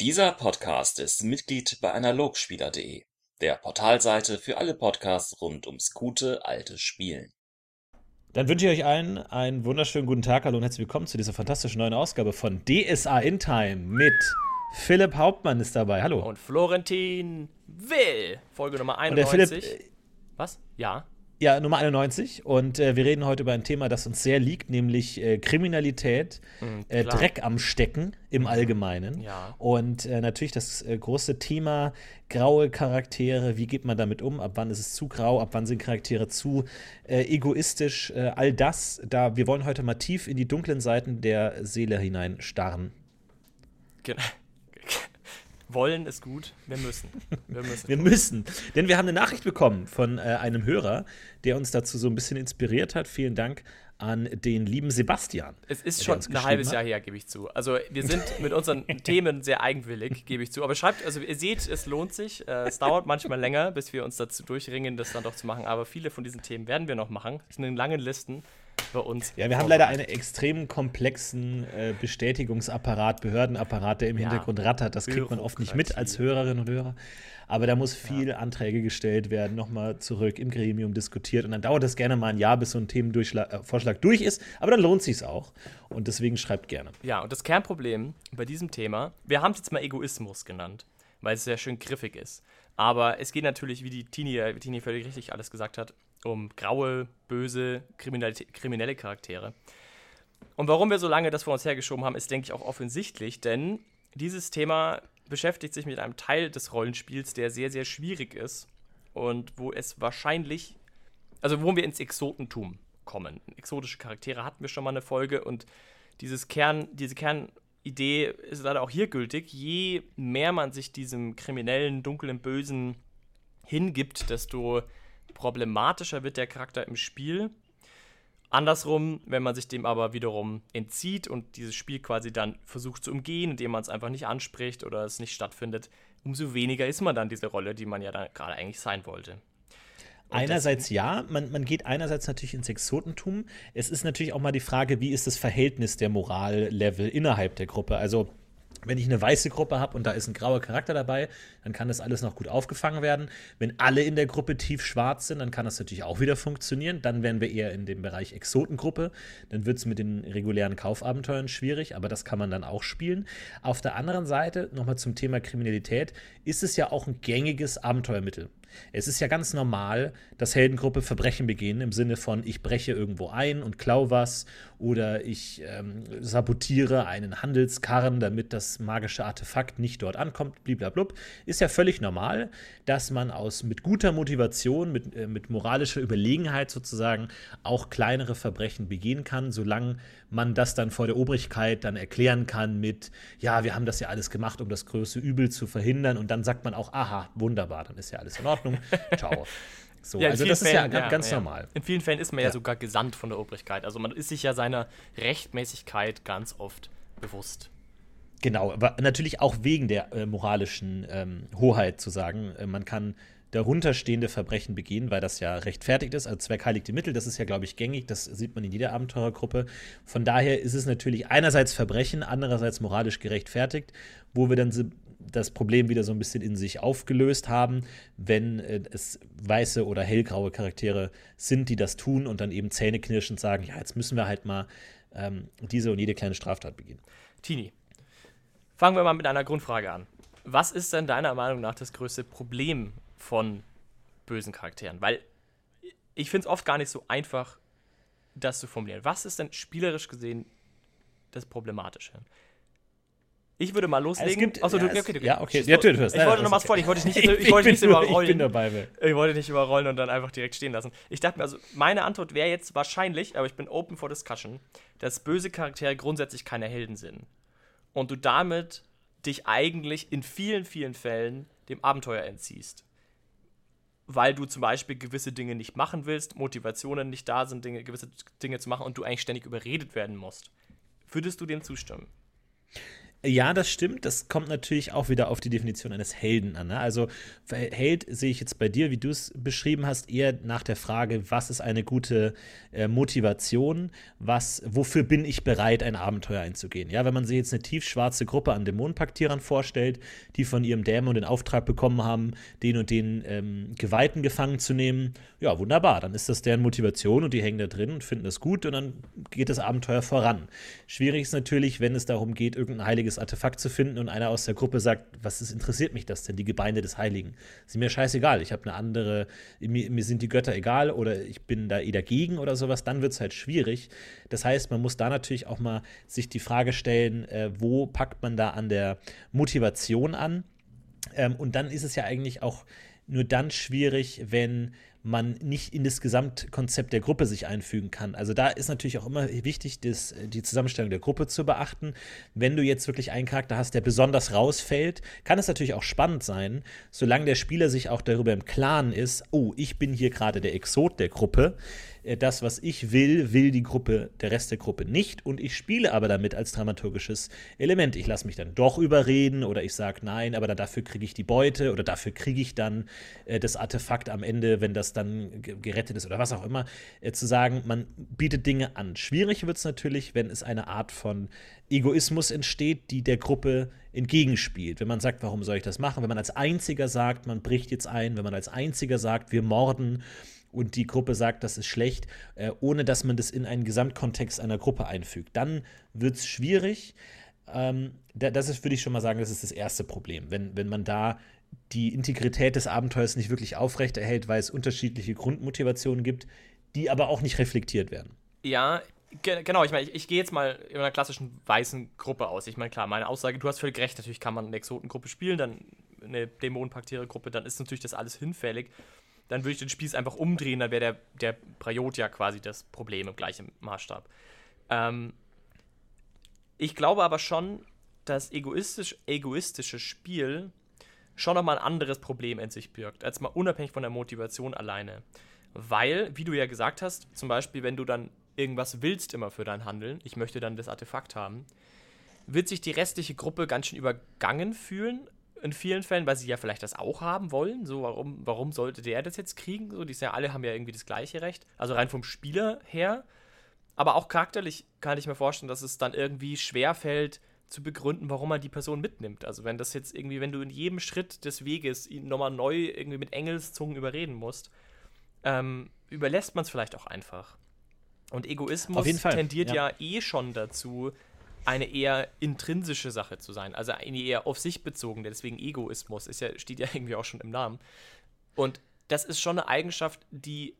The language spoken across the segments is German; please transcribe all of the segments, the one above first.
Dieser Podcast ist Mitglied bei Analogspieler.de, der Portalseite für alle Podcasts rund ums gute alte Spielen. Dann wünsche ich euch allen einen wunderschönen guten Tag. Hallo und herzlich willkommen zu dieser fantastischen neuen Ausgabe von DSA in Time mit Philipp Hauptmann ist dabei. Hallo. Und Florentin Will. Folge Nummer Und der 91. Philipp, äh, Was? Ja. Ja, Nummer 91. Und äh, wir reden heute über ein Thema, das uns sehr liegt, nämlich äh, Kriminalität, Mhm, äh. Dreck am Stecken im Allgemeinen. Ja. Und äh, natürlich das äh, große Thema graue Charaktere, wie geht man damit um, ab wann ist es zu grau, ab wann sind Charaktere zu äh, egoistisch, all das, da wir wollen heute mal tief in die dunklen Seiten der Seele hinein starren. Ge- Wollen ist gut. Wir müssen. Wir müssen. Wir müssen, denn wir haben eine Nachricht bekommen von äh, einem Hörer, der uns dazu so ein bisschen inspiriert hat. Vielen Dank an den lieben Sebastian. es ist schon ein halbes hat. Jahr her, gebe ich zu. Also wir sind mit unseren Themen sehr eigenwillig, gebe ich zu. Aber schreibt, also ihr seht, es lohnt sich. Äh, es dauert manchmal länger, bis wir uns dazu durchringen, das dann doch zu machen. Aber viele von diesen Themen werden wir noch machen. Es sind in langen Listen bei uns. Ja, wir haben leider einen extrem komplexen äh, Bestätigungsapparat, Behördenapparat, der im Ja. Hintergrund rattert. Das kriegt man oft nicht mit als. Hörerinnen und Hörer. Aber da muss viel Anträge gestellt werden, nochmal zurück im Gremium diskutiert. Und dann dauert es gerne mal ein Jahr, bis so ein Themenvorschlag durch ist. Aber dann lohnt sich auch. Und deswegen schreibt gerne. Ja, und das Kernproblem bei diesem Thema, wir haben es jetzt mal Egoismus genannt, weil es sehr schön griffig ist. Aber es geht natürlich, wie die Tini, äh, wie Tini völlig richtig alles gesagt hat, um graue, böse, kriminelle Charaktere. Und warum wir so lange das vor uns hergeschoben haben, ist, denke ich, auch offensichtlich, denn dieses Thema beschäftigt sich mit einem Teil des Rollenspiels, der sehr, sehr schwierig ist und wo es wahrscheinlich, also wo wir ins Exotentum kommen. Exotische Charaktere hatten wir schon mal eine Folge und dieses Kern, diese Kernidee ist leider auch hier gültig. Je mehr man sich diesem kriminellen, dunklen, bösen hingibt, desto problematischer wird der Charakter im Spiel. Andersrum, wenn man sich dem aber wiederum entzieht und dieses Spiel quasi dann versucht zu umgehen, indem man es einfach nicht anspricht oder es nicht stattfindet, umso weniger ist man dann diese Rolle, die man ja dann gerade eigentlich sein wollte. Und Einerseits ja, man, man geht einerseits natürlich ins Exotentum. Es ist natürlich auch mal die Frage, wie ist das Verhältnis der Morallevel innerhalb der Gruppe? Also, wenn ich eine weiße Gruppe habe und da ist ein grauer Charakter dabei, dann kann das alles noch gut aufgefangen werden. Wenn alle in der Gruppe tief schwarz sind, dann kann das natürlich auch wieder funktionieren. Dann wären wir eher in dem Bereich Exotengruppe. Dann wird es mit den regulären Kaufabenteuern schwierig, aber das kann man dann auch spielen. Auf der anderen Seite, nochmal zum Thema Kriminalität, ist es ja auch ein gängiges Abenteuermittel. Es ist ja ganz normal, dass Heldengruppe Verbrechen begehen im Sinne von, ich breche irgendwo ein und klau was oder ich ähm, sabotiere einen Handelskarren, damit das magische Artefakt nicht dort ankommt, bliblablub. Ist ja völlig normal, dass man aus mit guter Motivation, mit, äh, mit moralischer Überlegenheit sozusagen auch kleinere Verbrechen begehen kann, solange man das dann vor der Obrigkeit dann erklären kann mit, ja, wir haben das ja alles gemacht, um das größte Übel zu verhindern und dann sagt man auch, aha, wunderbar, dann ist ja alles in Ordnung. Ciao. So, Ja, in also vielen das ist ja Fällen, ga- ganz normal. In vielen Fällen ist man ja, Ja. sogar gesandt von der Obrigkeit. Also man ist sich ja seiner Rechtmäßigkeit ganz oft bewusst. Genau, aber natürlich auch wegen der äh, moralischen ähm, Hoheit zu sagen, äh, man kann darunterstehende Verbrechen begehen, weil das ja rechtfertigt ist. Also Zweck heiligt die Mittel, das ist ja, glaube ich, gängig, das sieht man in jeder Abenteurergruppe. Von daher ist es natürlich einerseits Verbrechen, andererseits moralisch gerechtfertigt, wo wir dann so das Problem wieder so ein bisschen in sich aufgelöst haben, wenn äh, es weiße oder hellgraue Charaktere sind, die das tun und dann eben zähneknirschend sagen, ja, jetzt müssen wir halt mal ähm, diese und jede kleine Straftat begehen. Tini, fangen wir mal mit einer Grundfrage an. Was ist denn deiner Meinung nach das größte Problem von bösen Charakteren? Weil ich finde es oft gar nicht so einfach, das zu formulieren. Was ist denn spielerisch gesehen das Problematische? Ich würde mal loslegen. gibt- Achso, du, ja, es- okay, okay. ja, okay. Ja, tu, hast- Ich wollte noch mal ist vor, ich wollte dich nicht, okay. ich wollte nicht nur- überrollen. Ich bin dabei. Will. Ich wollte nicht überrollen und dann einfach direkt stehen lassen. Ich dachte mir, also meine Antwort wäre jetzt wahrscheinlich, aber ich bin open for discussion, dass böse Charaktere grundsätzlich keine Helden sind. Und du damit dich eigentlich in vielen, vielen Fällen dem Abenteuer entziehst. Weil du zum Beispiel gewisse Dinge nicht machen willst, Motivationen nicht da sind, Dinge, gewisse Dinge zu machen und du eigentlich ständig überredet werden musst. Würdest du dem zustimmen? Ja, das stimmt. Das kommt natürlich auch wieder auf die Definition eines Helden an. Ne? Also Held sehe ich jetzt bei dir, wie du es beschrieben hast, eher nach der Frage, was ist eine gute äh, Motivation, was, wofür bin ich bereit, ein Abenteuer einzugehen. Ja, wenn man sich jetzt eine tiefschwarze Gruppe an Dämonenpaktierern vorstellt, die von ihrem Dämon den Auftrag bekommen haben, den und den ähm, Geweihten gefangen zu nehmen, ja, wunderbar. Dann ist das deren Motivation und die hängen da drin und finden das gut und dann geht das Abenteuer voran. Schwierig ist natürlich, wenn es darum geht, irgendein heiliges heiliges Artefakt zu finden und einer aus der Gruppe sagt, was ist, interessiert mich das denn, die Gebeine des Heiligen? Ist mir scheißegal, ich habe eine andere, mir, mir, sind die Götter egal oder ich bin da eh dagegen oder sowas, dann wird es halt schwierig. Das heißt, man muss da natürlich auch mal sich die Frage stellen, äh, wo packt man da an der Motivation an? Ähm, und dann ist es ja eigentlich auch nur dann schwierig, wenn man nicht in das Gesamtkonzept der Gruppe sich einfügen kann. Also da ist natürlich auch immer wichtig, das, die Zusammenstellung der Gruppe zu beachten. Wenn du jetzt wirklich einen Charakter hast, der besonders rausfällt, kann es natürlich auch spannend sein, solange der Spieler sich auch darüber im Klaren ist, oh, ich bin hier gerade der Exot der Gruppe äh, das, was ich will, will die Gruppe, der Rest der Gruppe nicht und ich spiele aber damit als dramaturgisches Element. Ich lasse mich dann doch überreden oder ich sage nein, aber dafür kriege ich die Beute oder dafür kriege ich dann äh, das Artefakt am Ende, wenn das dann gerettet ist oder was auch immer, äh, zu sagen, man bietet Dinge an. Schwierig wird es natürlich, wenn es eine Art von Egoismus entsteht, die der Gruppe entgegenspielt. Wenn man sagt, warum soll ich das machen? Wenn man als Einziger sagt, man bricht jetzt ein, wenn man als Einziger sagt, wir morden und die Gruppe sagt, das ist schlecht, äh, ohne dass man das in einen Gesamtkontext einer Gruppe einfügt. Dann wird es schwierig. Ähm, da, das ist, würde ich schon mal sagen, das ist das erste Problem. Wenn, wenn man da die Integrität des Abenteuers nicht wirklich aufrechterhält, weil es unterschiedliche Grundmotivationen gibt, die aber auch nicht reflektiert werden. Ja, ge genau. Ich meine, ich, ich gehe jetzt mal in einer klassischen weißen Gruppe aus. Ich meine, klar, meine Aussage, du hast völlig recht, natürlich kann man eine Exotengruppe spielen, dann eine Dämonenpaktiere-Gruppe, dann ist natürlich das alles hinfällig dann würde ich den Spieß einfach umdrehen, dann wäre der, der Prajot ja quasi das Problem im gleichen Maßstab. Ähm, ich glaube aber schon, dass egoistisch, egoistische Spiel schon nochmal ein anderes Problem in sich birgt, als mal unabhängig von der Motivation alleine. Weil, wie du ja gesagt hast, zum Beispiel, wenn du dann irgendwas willst immer für dein Handeln, ich möchte dann das Artefakt haben, wird sich die restliche Gruppe ganz schön übergangen fühlen, in vielen Fällen, weil sie ja vielleicht das auch haben wollen. So, warum, warum sollte der das jetzt kriegen? So, die ja alle haben ja irgendwie das gleiche Recht. Also rein vom Spieler her. Aber auch charakterlich kann ich mir vorstellen, dass es dann irgendwie schwer fällt, zu begründen, warum man die Person mitnimmt. Also wenn das jetzt irgendwie, wenn du in jedem Schritt des Weges ihn nochmal neu irgendwie mit Engelszungen überreden musst, ähm, überlässt man es vielleicht auch einfach. Und Egoismus tendiert ja. ja eh schon dazu, eine eher intrinsische Sache zu sein, also eine eher auf sich bezogene, deswegen Egoismus, ist ja, steht ja irgendwie auch schon im Namen. Und das ist schon eine Eigenschaft, die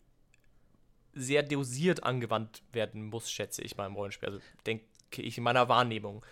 sehr dosiert angewandt werden muss, schätze ich mal im Rollenspiel. Also denke ich in meiner Wahrnehmung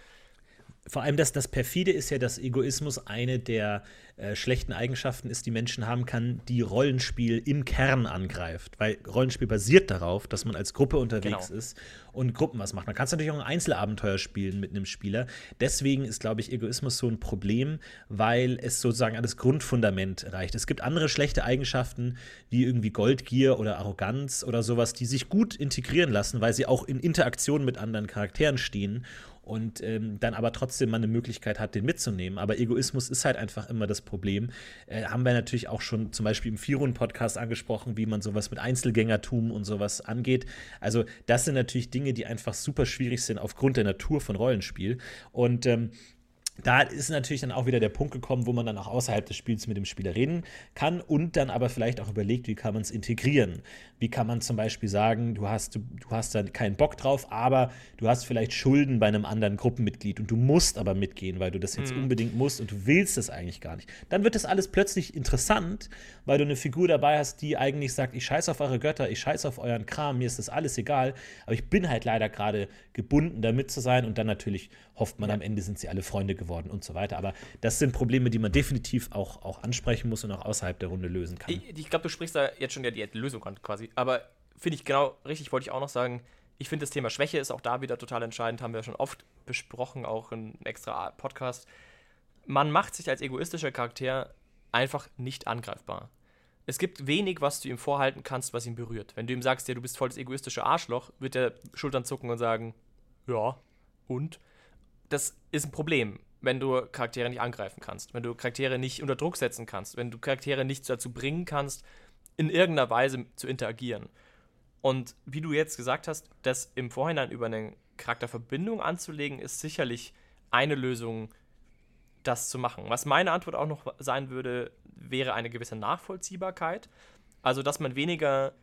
vor allem das, das perfide ist ja, dass Egoismus eine der äh, schlechten Eigenschaften ist, die Menschen haben kann, die Rollenspiel im Kern angreift. Weil Rollenspiel basiert darauf, dass man als Gruppe unterwegs genau. ist und Gruppen was macht. Man kann es natürlich auch ein Einzelabenteuer spielen mit einem Spieler. Deswegen ist, glaube ich, Egoismus so ein Problem, weil es sozusagen an das Grundfundament reicht. Es gibt andere schlechte Eigenschaften, wie irgendwie Goldgier oder Arroganz oder sowas, die sich gut integrieren lassen, weil sie auch in Interaktion mit anderen Charakteren stehen und ähm, dann aber trotzdem mal eine Möglichkeit hat, den mitzunehmen. Aber Egoismus ist halt einfach immer das Problem. Äh, haben wir natürlich auch schon zum Beispiel im Firun-Podcast angesprochen, wie man sowas mit Einzelgängertum und sowas angeht. Also das sind natürlich Dinge, die einfach super schwierig sind aufgrund der Natur von Rollenspiel. Und ähm, da ist natürlich dann auch wieder der Punkt gekommen, wo man dann auch außerhalb des Spiels mit dem Spieler reden kann und dann aber vielleicht auch überlegt, wie kann man es integrieren. Wie kann man zum Beispiel sagen, du hast, du, du hast da keinen Bock drauf, aber du hast vielleicht Schulden bei einem anderen Gruppenmitglied und du musst aber mitgehen, weil du das jetzt mhm. unbedingt musst und du willst das eigentlich gar nicht. Dann wird das alles plötzlich interessant, weil du eine Figur dabei hast, die eigentlich sagt, ich scheiße auf eure Götter, ich scheiße auf euren Kram, mir ist das alles egal, aber ich bin halt leider gerade gebunden, damit zu sein und dann natürlich hofft man, ja. am Ende sind sie alle Freunde geworden und so weiter. Aber das sind Probleme, die man definitiv auch, auch ansprechen muss und auch außerhalb der Runde lösen kann. Ich, ich glaube, du sprichst da jetzt schon ja die Lösung an quasi. Aber finde ich genau richtig, wollte ich auch noch sagen. Ich finde, das Thema Schwäche ist auch da wieder total entscheidend, haben wir schon oft besprochen, auch in extra Podcast. Man macht sich als egoistischer Charakter einfach nicht angreifbar. Es gibt wenig, was du ihm vorhalten kannst, was ihn berührt. Wenn du ihm sagst, ja, du bist voll das egoistische Arschloch, wird er Schultern zucken und sagen, ja, und? das ist ein Problem, wenn du Charaktere nicht angreifen kannst, wenn du Charaktere nicht unter Druck setzen kannst, wenn du Charaktere nicht dazu bringen kannst, in irgendeiner Weise zu interagieren. Und wie du jetzt gesagt hast, das im Vorhinein über eine Charakterverbindung anzulegen, ist sicherlich eine Lösung, das zu machen. Was meine Antwort auch noch sein würde, wäre eine gewisse Nachvollziehbarkeit. Also, dass man weniger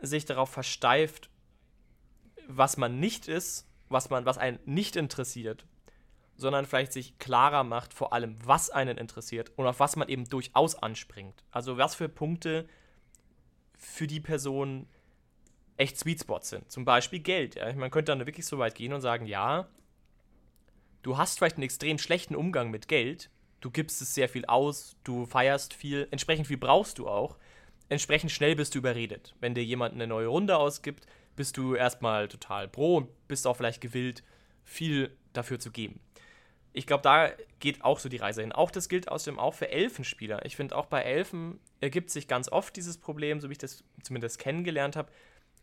sich darauf versteift, was man nicht ist, was man, was einen nicht interessiert, sondern vielleicht sich klarer macht, vor allem, was einen interessiert und auf was man eben durchaus anspringt. Also was für Punkte für die Person echt Sweet Spots sind. Zum Beispiel Geld. Ja? Man könnte dann wirklich so weit gehen und sagen, ja, du hast vielleicht einen extrem schlechten Umgang mit Geld, du gibst es sehr viel aus, du feierst viel, entsprechend viel brauchst du auch, entsprechend schnell bist du überredet. Wenn dir jemand eine neue Runde ausgibt, bist du erstmal total pro und bist auch vielleicht gewillt, viel dafür zu geben. Ich glaube, da geht auch so die Reise hin. Auch das gilt außerdem auch für Elfenspieler. Ich finde, auch bei Elfen ergibt sich ganz oft dieses Problem, so wie ich das zumindest kennengelernt habe.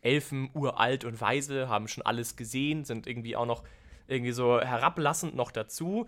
Elfen, uralt und weise, haben schon alles gesehen, sind irgendwie auch noch irgendwie so herablassend noch dazu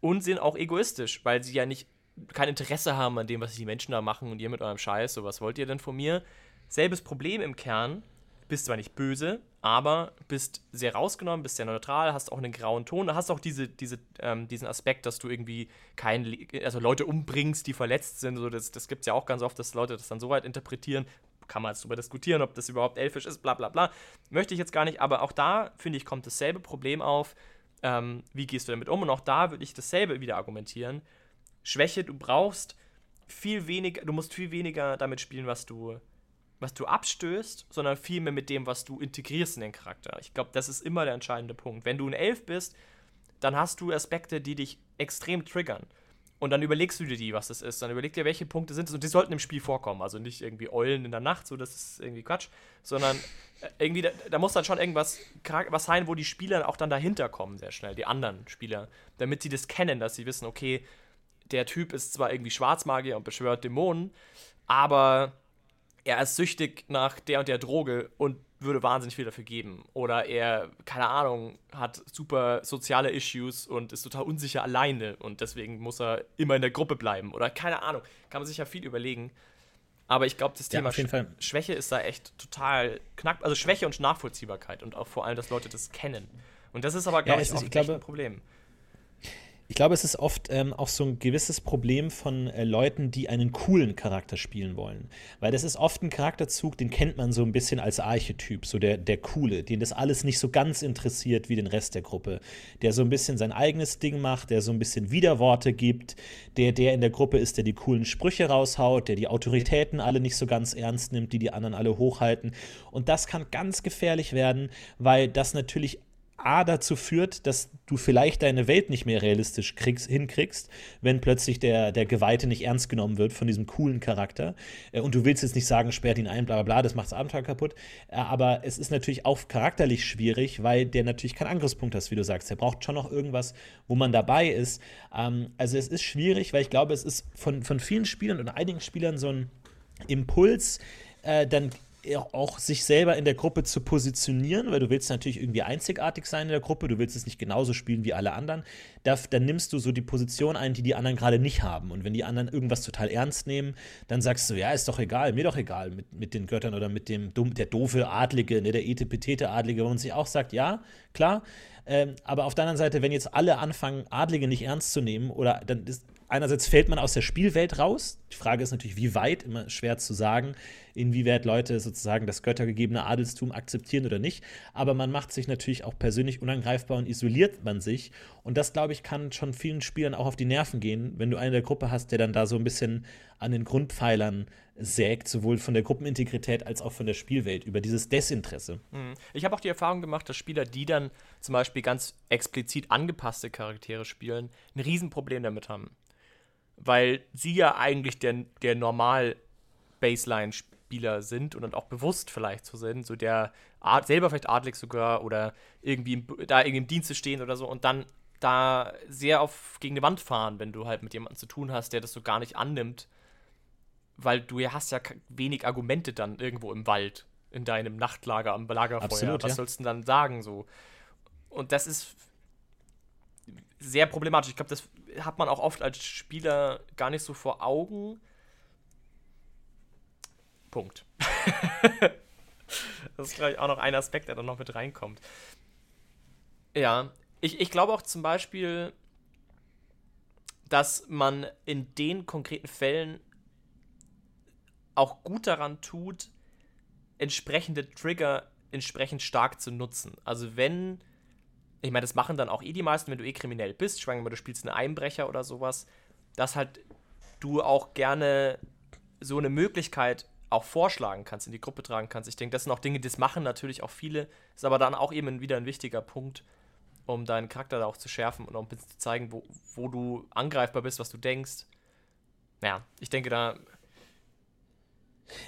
und sind auch egoistisch, weil sie ja nicht kein Interesse haben an dem, was die Menschen da machen und ihr mit eurem Scheiß, so was wollt ihr denn von mir? Selbes Problem im Kern, bist zwar nicht böse, aber bist sehr rausgenommen, bist sehr neutral, hast auch einen grauen Ton, hast auch diese, diese, ähm, diesen Aspekt, dass du irgendwie kein, also Leute umbringst, die verletzt sind. So, das das gibt es ja auch ganz oft, dass Leute das dann so weit interpretieren. Kann man jetzt darüber diskutieren, ob das überhaupt elfisch ist, bla bla bla. Möchte ich jetzt gar nicht, aber auch da, finde ich, kommt dasselbe Problem auf. Ähm, wie gehst du damit um? Und auch da würde ich dasselbe wieder argumentieren. Schwäche, du brauchst viel weniger, du musst viel weniger damit spielen, was du was du abstößt, sondern vielmehr mit dem, was du integrierst in den Charakter. Ich glaube, das ist immer der entscheidende Punkt. Wenn du ein Elf bist, dann hast du Aspekte, die dich extrem triggern. Und dann überlegst du dir die, was das ist. Dann überleg dir, welche Punkte sind es. Und die sollten im Spiel vorkommen. Also nicht irgendwie Eulen in der Nacht, so das ist irgendwie Quatsch. Sondern äh, irgendwie, da, da, muss dann schon irgendwas was sein, wo die Spieler auch dann dahinter kommen, sehr schnell, die anderen Spieler. Damit sie das kennen, dass sie wissen, okay, der Typ ist zwar irgendwie Schwarzmagier und beschwört Dämonen, aber er ist süchtig nach der und der Droge und würde wahnsinnig viel dafür geben. Oder er, keine Ahnung, hat super soziale Issues und ist total unsicher alleine und deswegen muss er immer in der Gruppe bleiben. Oder keine Ahnung, kann man sich ja viel überlegen. Aber ich glaube, das Thema ja, Schwäche ist da echt total knack. Also Schwäche und Nachvollziehbarkeit und auch vor allem, dass Leute das kennen. Und das ist aber, glaube ja, ich, auch ich glaube, ein Problem. Ich glaube, es ist oft ähm, auch so ein gewisses Problem von äh, Leuten, die einen coolen Charakter spielen wollen. Weil das ist oft ein Charakterzug, den kennt man so ein bisschen als Archetyp, so der, der Coole, den das alles nicht so ganz interessiert wie den Rest der Gruppe. Der so ein bisschen sein eigenes Ding macht, der so ein bisschen Widerworte gibt, der der in der Gruppe ist, der die coolen Sprüche raushaut, der die Autoritäten alle nicht so ganz ernst nimmt, die die anderen alle hochhalten. Und das kann ganz gefährlich werden, weil das natürlich A dazu führt, dass du vielleicht deine Welt nicht mehr realistisch kriegst, hinkriegst, wenn plötzlich der, der Geweihte nicht ernst genommen wird von diesem coolen Charakter. Äh, und du willst jetzt nicht sagen, sperrt ihn ein, bla bla bla, das macht das Abenteuer kaputt. Äh, aber es ist natürlich auch charakterlich schwierig, weil der natürlich keinen Angriffspunkt hat, wie du sagst. Der braucht schon noch irgendwas, wo man dabei ist. Ähm, also es ist schwierig, weil ich glaube, es ist von, von vielen Spielern und einigen Spielern so ein Impuls, äh, dann auch sich selber in der Gruppe zu positionieren, weil du willst natürlich irgendwie einzigartig sein in der Gruppe, du willst es nicht genauso spielen wie alle anderen, da, dann nimmst du so die Position ein, die die anderen gerade nicht haben. Und wenn die anderen irgendwas total ernst nehmen, dann sagst du, ja, ist doch egal, mir doch egal mit, mit den Göttern oder mit dem der doofe Adlige, ne, der etepetete Adlige, wo man sich auch sagt, ja, klar, ähm, aber auf der anderen Seite, wenn jetzt alle anfangen, Adlige nicht ernst zu nehmen, oder dann ist, einerseits fällt man aus der Spielwelt raus. Die Frage ist natürlich, wie weit, immer schwer zu sagen, inwieweit Leute sozusagen das göttergegebene Adelstum akzeptieren oder nicht. Aber man macht sich natürlich auch persönlich unangreifbar und isoliert man sich. Und das, glaube ich, kann schon vielen Spielern auch auf die Nerven gehen, wenn du einen der Gruppe hast, der dann da so ein bisschen an den Grundpfeilern sägt, sowohl von der Gruppenintegrität als auch von der Spielwelt, über dieses Desinteresse. Mhm. Ich habe auch die Erfahrung gemacht, dass Spieler, die dann zum Beispiel ganz explizit angepasste Charaktere spielen, ein Riesenproblem damit haben. Weil sie ja eigentlich der, der Normal-Baseline-Spieler sind und dann auch bewusst vielleicht so sind, so der Art, selber vielleicht adlig sogar oder irgendwie im, da irgendwie im Dienste stehen oder so und dann da sehr auf gegen die Wand fahren, wenn du halt mit jemandem zu tun hast, der das so gar nicht annimmt weil du ja hast ja wenig Argumente dann irgendwo im Wald, in deinem Nachtlager am Lagerfeuer. Absolut, Was ja. sollst du denn dann sagen so? Und das ist sehr problematisch. Ich glaube, das hat man auch oft als Spieler gar nicht so vor Augen. Punkt. das ist, glaube ich, auch noch ein Aspekt, der da noch mit reinkommt. Ja, ich, ich glaube auch zum Beispiel, dass man in den konkreten Fällen auch gut daran tut, entsprechende Trigger entsprechend stark zu nutzen. Also wenn, ich meine, das machen dann auch eh die meisten, wenn du eh kriminell bist, schwangen mal, du spielst einen Einbrecher oder sowas, dass halt du auch gerne so eine Möglichkeit auch vorschlagen kannst, in die Gruppe tragen kannst. Ich denke, das sind auch Dinge, das machen natürlich auch viele, ist aber dann auch eben wieder ein wichtiger Punkt, um deinen Charakter da auch zu schärfen und auch ein bisschen zu zeigen, wo, wo du angreifbar bist, was du denkst. Ja, ich denke, da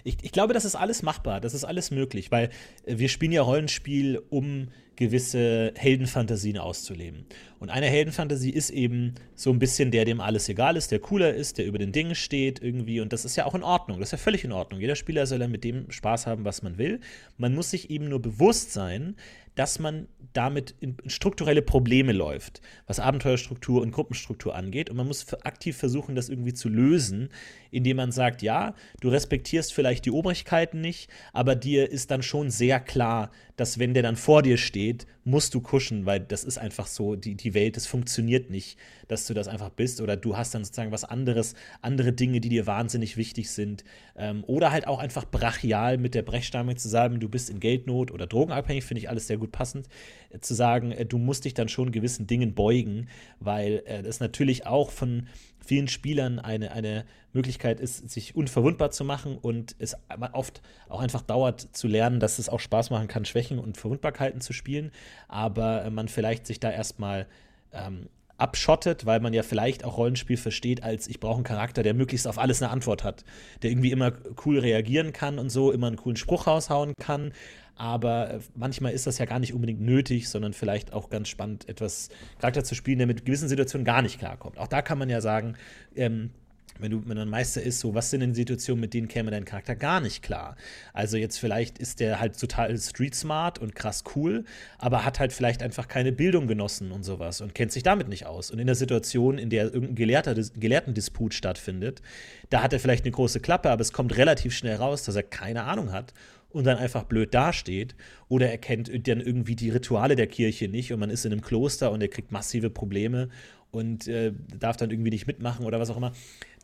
ich, ich, glaube, das ist alles machbar, das ist alles möglich, weil äh, wir spielen ja Rollenspiel, um gewisse Heldenfantasien auszuleben. Und eine Heldenfantasie ist eben so ein bisschen der, dem alles egal ist, der cooler ist, der über den Dingen steht irgendwie. Und das ist ja auch in Ordnung, das ist ja völlig in Ordnung. Jeder Spieler soll ja mit dem Spaß haben, was man will. Man muss sich eben nur bewusst sein, dass man damit in strukturelle Probleme läuft, was Abenteuerstruktur und Gruppenstruktur angeht. Und man muss aktiv versuchen, das irgendwie zu lösen, indem man sagt, ja, du respektierst vielleicht die Obrigkeiten nicht, aber dir ist dann schon sehr klar, dass wenn der dann vor dir steht, It. Musst du kuschen, weil das ist einfach so, die, die Welt, es funktioniert nicht, dass du das einfach bist oder du hast dann sozusagen was anderes, andere Dinge, die dir wahnsinnig wichtig sind ähm, oder halt auch einfach brachial mit der Brechstange zu sagen, du bist in Geldnot oder drogenabhängig, finde ich alles sehr gut passend, äh, zu sagen, äh, du musst dich dann schon gewissen Dingen beugen, weil äh, das natürlich auch von vielen Spielern eine, eine Möglichkeit ist, sich unverwundbar zu machen und es oft auch einfach dauert zu lernen, dass es auch Spaß machen kann, Schwächen und Verwundbarkeiten zu spielen, aber man vielleicht sich da erstmal ähm, abschottet, weil man ja vielleicht auch Rollenspiel versteht als ich brauche einen Charakter, der möglichst auf alles eine Antwort hat, der irgendwie immer cool reagieren kann und so, immer einen coolen Spruch raushauen kann, aber äh, manchmal ist das ja gar nicht unbedingt nötig, sondern vielleicht auch ganz spannend, etwas Charakter zu spielen, der mit gewissen Situationen gar nicht klarkommt. Auch da kann man ja sagen, ähm, wenn du wenn ein Meister ist, so was sind denn Situationen, mit denen käme dein Charakter gar nicht klar? Also jetzt vielleicht ist der halt total street smart und krass cool, aber hat halt vielleicht einfach keine Bildung genossen und sowas und kennt sich damit nicht aus. Und in der Situation, in der irgendein Gelehrter, Gelehrtendisput stattfindet, da hat er vielleicht eine große Klappe, aber es kommt relativ schnell raus, dass er keine Ahnung hat und dann einfach blöd dasteht. Oder er kennt dann irgendwie die Rituale der Kirche nicht und man ist in einem Kloster und er kriegt massive Probleme und äh, darf dann irgendwie nicht mitmachen oder was auch immer.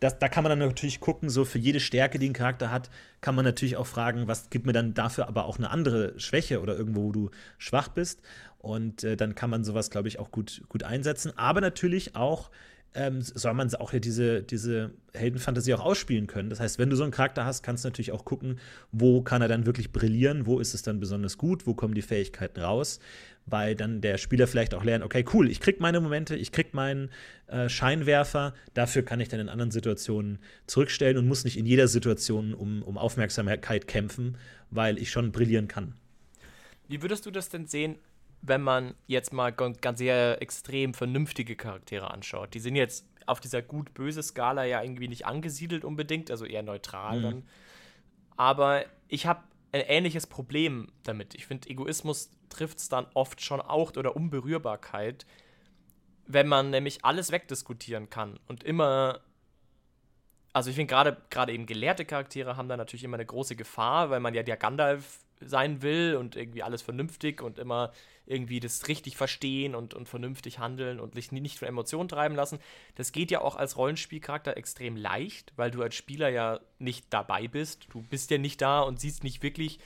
Das, da kann man dann natürlich gucken, so für jede Stärke, die ein Charakter hat, kann man natürlich auch fragen, was gibt mir dann dafür aber auch eine andere Schwäche oder irgendwo, wo du schwach bist. Und äh, dann kann man sowas, glaube ich, auch gut, gut einsetzen. Aber natürlich auch ähm, soll man auch ja diese, diese Heldenfantasie auch ausspielen können. Das heißt, wenn du so einen Charakter hast, kannst du natürlich auch gucken, wo kann er dann wirklich brillieren, wo ist es dann besonders gut, wo kommen die Fähigkeiten raus, weil dann der Spieler vielleicht auch lernt, okay, cool, ich krieg meine Momente, ich krieg meinen äh, Scheinwerfer, dafür kann ich dann in anderen Situationen zurückstellen und muss nicht in jeder Situation um, um Aufmerksamkeit kämpfen, weil ich schon brillieren kann. Wie würdest du das denn sehen, wenn man jetzt mal ganz sehr extrem vernünftige Charaktere anschaut. Die sind jetzt auf dieser gut-böse Skala ja irgendwie nicht angesiedelt unbedingt, also eher neutral mhm. dann. Aber ich habe ein ähnliches Problem damit. Ich finde, Egoismus trifft es dann oft schon auch oder Unberührbarkeit, wenn man nämlich alles wegdiskutieren kann und immer. Also ich finde gerade eben gelehrte Charaktere haben da natürlich immer eine große Gefahr, weil man ja der Gandalf sein will und irgendwie alles vernünftig und immer irgendwie das richtig verstehen und, und vernünftig handeln und sich nicht von Emotionen treiben lassen. Das geht ja auch als Rollenspielcharakter extrem leicht, weil du als Spieler ja nicht dabei bist. Du bist ja nicht da und siehst nicht wirklich,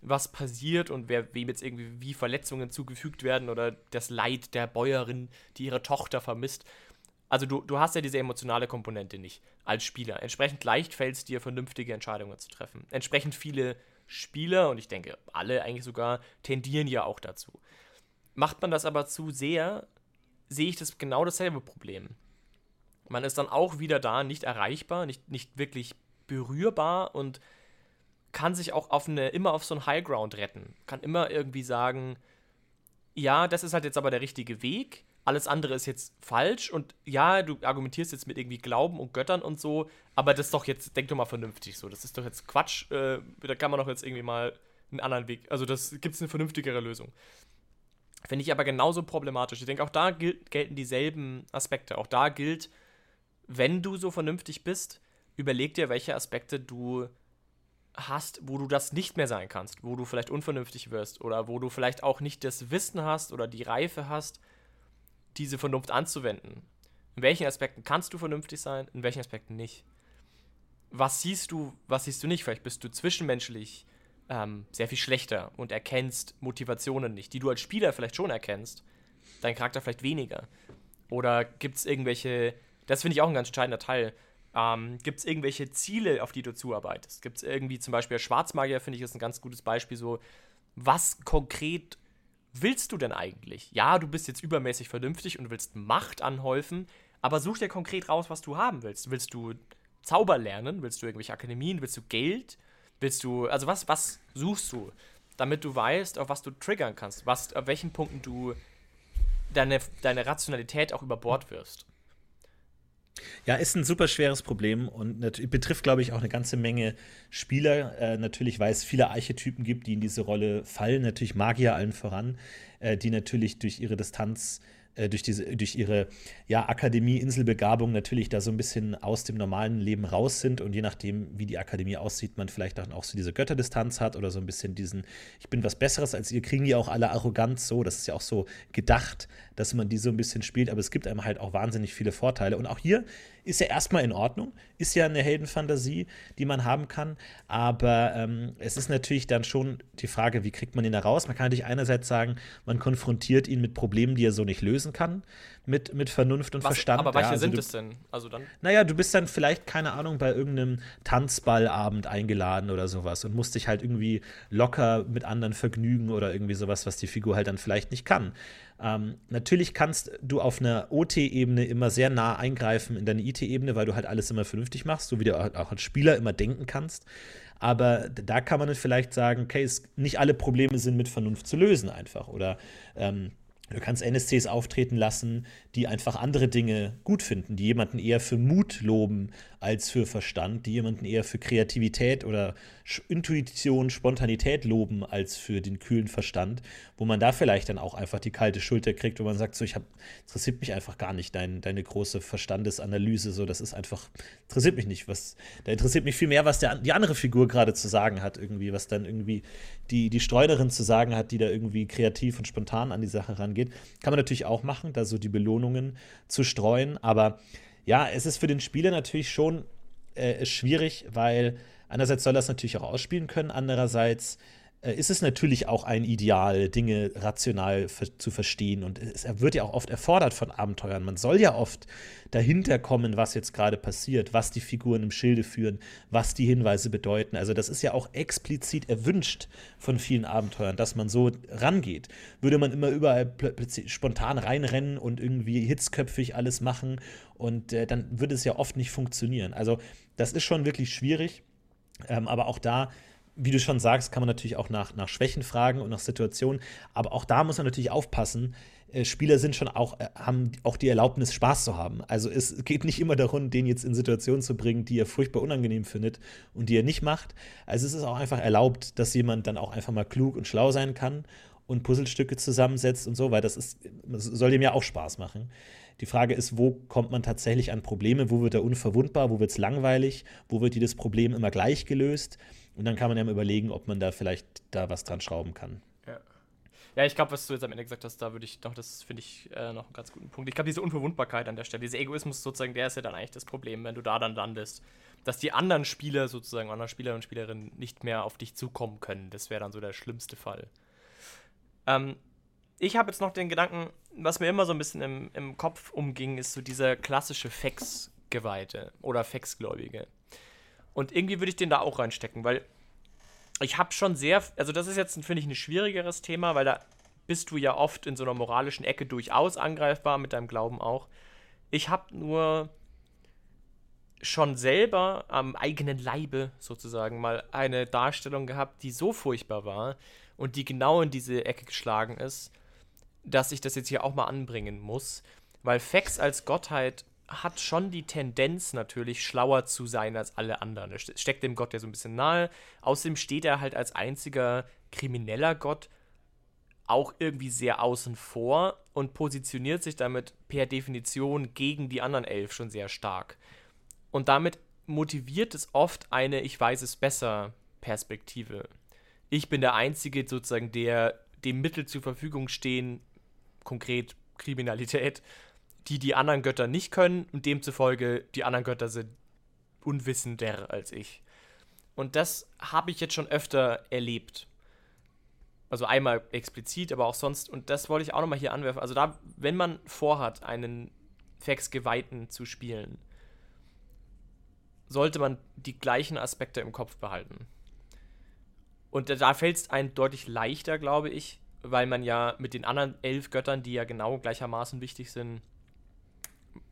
was passiert und wer, wem jetzt irgendwie wie Verletzungen zugefügt werden oder das Leid der Bäuerin, die ihre Tochter vermisst. Also du, du hast ja diese emotionale Komponente nicht als Spieler. Entsprechend leicht fällt es dir, vernünftige Entscheidungen zu treffen. Entsprechend viele Spieler, und ich denke, alle eigentlich sogar, tendieren ja auch dazu. Macht man das aber zu sehr, sehe ich das genau dasselbe Problem. Man ist dann auch wieder da, nicht erreichbar, nicht, nicht wirklich berührbar und kann sich auch auf eine, immer auf so einen Highground retten. Kann immer irgendwie sagen, ja, das ist halt jetzt aber der richtige Weg, alles andere ist jetzt falsch und ja, du argumentierst jetzt mit irgendwie Glauben und Göttern und so, aber das ist doch jetzt, denk doch mal vernünftig so, das ist doch jetzt Quatsch, äh, da kann man doch jetzt irgendwie mal einen anderen Weg, also das gibt es eine vernünftigere Lösung. Finde ich aber genauso problematisch. Ich denke, auch da gilt, gelten dieselben Aspekte. Auch da gilt, wenn du so vernünftig bist, überleg dir, welche Aspekte du hast, wo du das nicht mehr sein kannst, wo du vielleicht unvernünftig wirst oder wo du vielleicht auch nicht das Wissen hast oder die Reife hast, diese Vernunft anzuwenden. In welchen Aspekten kannst du vernünftig sein, in welchen Aspekten nicht? Was siehst du, was siehst du nicht? Vielleicht bist du zwischenmenschlich ähm, sehr viel schlechter und erkennst Motivationen nicht, die du als Spieler vielleicht schon erkennst, dein Charakter vielleicht weniger. Oder gibt es irgendwelche, das finde ich auch ein ganz entscheidender Teil, ähm, gibt es irgendwelche Ziele, auf die du zuarbeitest? Gibt es irgendwie zum Beispiel Schwarzmagier, finde ich, ist ein ganz gutes Beispiel, so, was konkret willst du denn eigentlich? Ja, du bist jetzt übermäßig vernünftig und willst Macht anhäufen, aber such dir konkret raus, was du haben willst. Willst du Zauber lernen? Willst du irgendwelche Akademien? Willst du Geld? Willst du, also was, was suchst du, damit du weißt, auf was du triggern kannst, was, auf welchen Punkten du deine, deine Rationalität auch über Bord wirfst? Ja, ist ein super schweres Problem und betrifft, glaube ich, auch eine ganze Menge Spieler. Äh, natürlich, weil es viele Archetypen gibt, die in diese Rolle fallen. Natürlich Magier allen voran, äh, die natürlich durch ihre Distanz äh, durch, diese, durch ihre ja, Akademie-Inselbegabung natürlich da so ein bisschen aus dem normalen Leben raus sind und je nachdem, wie die Akademie aussieht, man vielleicht dann auch so diese Götterdistanz hat oder so ein bisschen diesen, ich bin was Besseres als ihr, kriegen die auch alle Arroganz so, das ist ja auch so gedacht, dass man die so ein bisschen spielt, aber es gibt einem halt auch wahnsinnig viele Vorteile. Und auch hier ist ja erstmal in Ordnung, ist ja eine Heldenfantasie, die man haben kann, aber ähm, es ist natürlich dann schon die Frage, wie kriegt man ihn da raus? Man kann natürlich einerseits sagen, man konfrontiert ihn mit Problemen, die er so nicht lösen kann, mit, mit Vernunft und Was, Verstand. Aber welche ja, also sind du, es denn? Also dann? Naja, du bist dann vielleicht, keine Ahnung, bei irgendeinem Tanzballabend eingeladen oder sowas und musst dich halt irgendwie locker mit anderen vergnügen oder irgendwie sowas, was die Figur halt dann vielleicht nicht kann. Ähm, natürlich kannst du auf einer OT-Ebene immer sehr nah eingreifen in deine IT-Ebene, weil du halt alles immer vernünftig machst, so wie du auch als Spieler immer denken kannst. Aber da kann man vielleicht sagen, okay, es, nicht alle Probleme sind mit Vernunft zu lösen einfach. Oder ähm, Du kannst NSCs auftreten lassen, die einfach andere Dinge gut finden, die jemanden eher für Mut loben als für Verstand, die jemanden eher für Kreativität oder Intuition, Spontanität loben als für den kühlen Verstand, wo man da vielleicht dann auch einfach die kalte Schulter kriegt, wo man sagt, so, ich habe, interessiert mich einfach gar nicht dein, deine große Verstandesanalyse, so, das ist einfach, interessiert mich nicht, was, da interessiert mich viel mehr, was der, die andere Figur gerade zu sagen hat, irgendwie, was dann irgendwie die, die Streunerin zu sagen hat, die da irgendwie kreativ und spontan an die Sache rangeht. Kann man natürlich auch machen, da so die Belohnungen zu streuen, aber ja, es ist für den Spieler natürlich schon äh, schwierig, weil einerseits soll er es natürlich auch ausspielen können, andererseits ist es natürlich auch ein Ideal, Dinge rational zu verstehen. Und es wird ja auch oft erfordert von Abenteuern. Man soll ja oft dahinter kommen, was jetzt gerade passiert, was die Figuren im Schilde führen, was die Hinweise bedeuten. Also das ist ja auch explizit erwünscht von vielen Abenteuern, dass man so rangeht. Würde man immer überall spontan reinrennen und irgendwie hitzköpfig alles machen und äh, dann würde es ja oft nicht funktionieren. Also das ist schon wirklich schwierig. Ähm, aber auch da wie du schon sagst, kann man natürlich auch nach, nach Schwächen fragen und nach Situationen. Aber auch da muss man natürlich aufpassen. Äh, Spieler sind schon auch, äh, haben auch die Erlaubnis, Spaß zu haben. Also es geht nicht immer darum, den jetzt in Situationen zu bringen, die er furchtbar unangenehm findet und die er nicht macht. Also es ist auch einfach erlaubt, dass jemand dann auch einfach mal klug und schlau sein kann und Puzzlestücke zusammensetzt und so, weil das ist, soll dem ja auch Spaß machen. Die Frage ist, wo kommt man tatsächlich an Probleme? Wo wird er unverwundbar? Wo wird es langweilig? Wo wird jedes Problem immer gleich gelöst? Und dann kann man ja mal überlegen, ob man da vielleicht da was dran schrauben kann. Ja, ja ich glaube, was du jetzt am Ende gesagt hast, da würde ich doch, das finde ich äh, noch einen ganz guten Punkt. Ich glaube, diese Unverwundbarkeit an der Stelle, dieser Egoismus sozusagen, der ist ja dann eigentlich das Problem, wenn du da dann landest. Dass die anderen Spieler sozusagen, anderen Spieler und Spielerinnen nicht mehr auf dich zukommen können. Das wäre dann so der schlimmste Fall. Ähm, ich habe jetzt noch den Gedanken, was mir immer so ein bisschen im, im Kopf umging, ist so dieser klassische Fex-Geweihte oder Fex-Gläubige. Und irgendwie würde ich den da auch reinstecken, weil ich habe schon sehr, also das ist jetzt, finde ich, ein schwierigeres Thema, weil da bist du ja oft in so einer moralischen Ecke durchaus angreifbar, mit deinem Glauben auch. Ich habe nur schon selber am eigenen Leibe sozusagen mal eine Darstellung gehabt, die so furchtbar war und die genau in diese Ecke geschlagen ist, dass ich das jetzt hier auch mal anbringen muss, weil Fex als Gottheit hat schon die Tendenz natürlich schlauer zu sein als alle anderen. Es steckt dem Gott ja so ein bisschen nahe. Außerdem steht er halt als einziger krimineller Gott auch irgendwie sehr außen vor und positioniert sich damit per Definition gegen die anderen elf schon sehr stark. Und damit motiviert es oft eine Ich weiß es besser Perspektive. Ich bin der Einzige sozusagen, der dem Mittel zur Verfügung stehen, konkret Kriminalität, die die anderen Götter nicht können und demzufolge die anderen Götter sind unwissender als ich. Und das habe ich jetzt schon öfter erlebt. Also einmal explizit, aber auch sonst. Und das wollte ich auch nochmal hier anwerfen. Also da, wenn man vorhat, einen Fax-Geweihten zu spielen, sollte man die gleichen Aspekte im Kopf behalten. Und da fällt es einem deutlich leichter, glaube ich, weil man ja mit den anderen elf Göttern, die ja genau gleichermaßen wichtig sind,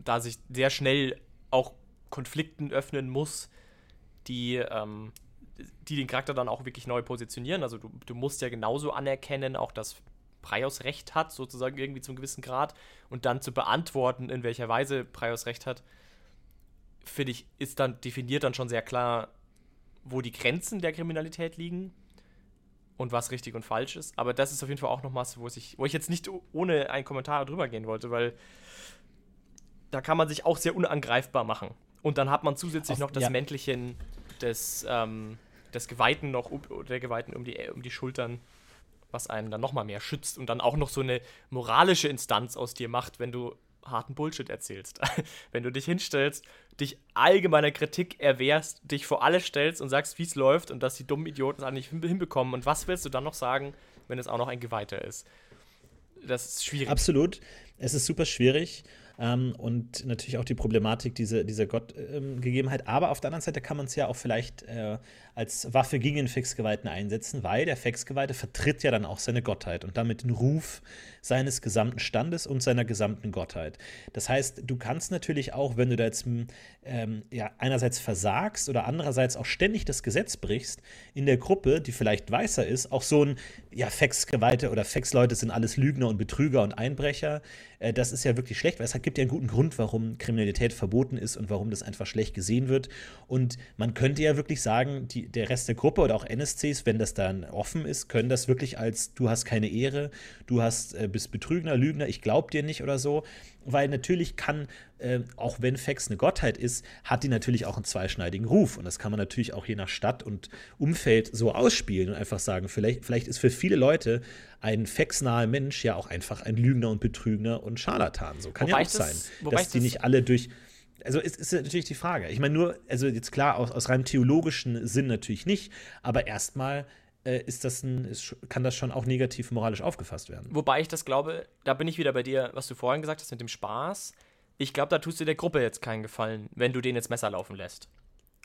da sich sehr schnell auch Konflikten öffnen muss, die, ähm, die den Charakter dann auch wirklich neu positionieren. Also du, du musst ja genauso anerkennen, auch dass Praios Recht hat, sozusagen irgendwie zum gewissen Grad, und dann zu beantworten, in welcher Weise Praios Recht hat, finde ich, ist dann definiert dann schon sehr klar, wo die Grenzen der Kriminalität liegen und was richtig und falsch ist. Aber das ist auf jeden Fall auch noch was, wo ich, wo ich jetzt nicht ohne einen Kommentar drüber gehen wollte, weil da kann man sich auch sehr unangreifbar machen. Und dann hat man zusätzlich Auf, noch das ja. Mäntelchen des, ähm, des Geweihten noch, der Geweihten um die, um die Schultern, was einen dann nochmal mehr schützt und dann auch noch so eine moralische Instanz aus dir macht, wenn du harten Bullshit erzählst. wenn du dich hinstellst, dich allgemeiner Kritik erwehrst, dich vor alle stellst und sagst, wie es läuft und dass die dummen Idioten es eigentlich hinbekommen. Und was willst du dann noch sagen, wenn es auch noch ein Geweihter ist? Das ist schwierig. Absolut. Es ist super schwierig ähm, und natürlich auch die Problematik dieser, dieser Gottgegebenheit. Ähm, Aber auf der anderen Seite kann man es ja auch vielleicht äh, als Waffe gegen den Fexgeweihten einsetzen, weil der Fexgeweihte vertritt ja dann auch seine Gottheit und damit den Ruf seines gesamten Standes und seiner gesamten Gottheit. Das heißt, du kannst natürlich auch, wenn du da jetzt ähm, ja, einerseits versagst oder andererseits auch ständig das Gesetz brichst, in der Gruppe, die vielleicht weißer ist, auch so ein, ja, Fexgeweihte oder Fexleute sind alles Lügner und Betrüger und Einbrecher. Äh, das ist ja wirklich schlecht, weil es gibt ja einen guten Grund, warum Kriminalität verboten ist und warum das einfach schlecht gesehen wird. Und man könnte ja wirklich sagen, die, der Rest der Gruppe oder auch NSCs, wenn das dann offen ist, können das wirklich als du hast keine Ehre, du hast äh, bist Betrügner, Lügner, ich glaub dir nicht oder so, weil natürlich kann äh, auch wenn Fex eine Gottheit ist, hat die natürlich auch einen zweischneidigen Ruf. Und das kann man natürlich auch je nach Stadt und Umfeld so ausspielen und einfach sagen, vielleicht vielleicht ist für viele Leute ein Fex-naher Mensch ja auch einfach ein Lügner und Betrügner und Scharlatan, so kann wobei ja auch das, sein, dass die nicht alle durch also ist, ist natürlich die Frage. Ich meine, nur, also jetzt klar, aus, aus rein theologischen Sinn natürlich nicht, aber erstmal äh, ist das ein, ist, kann das schon auch negativ moralisch aufgefasst werden. Wobei ich das glaube, da bin ich wieder bei dir, was du vorhin gesagt hast mit dem Spaß. Ich glaube, da tust du der Gruppe jetzt keinen Gefallen, wenn du den jetzt Messer laufen lässt.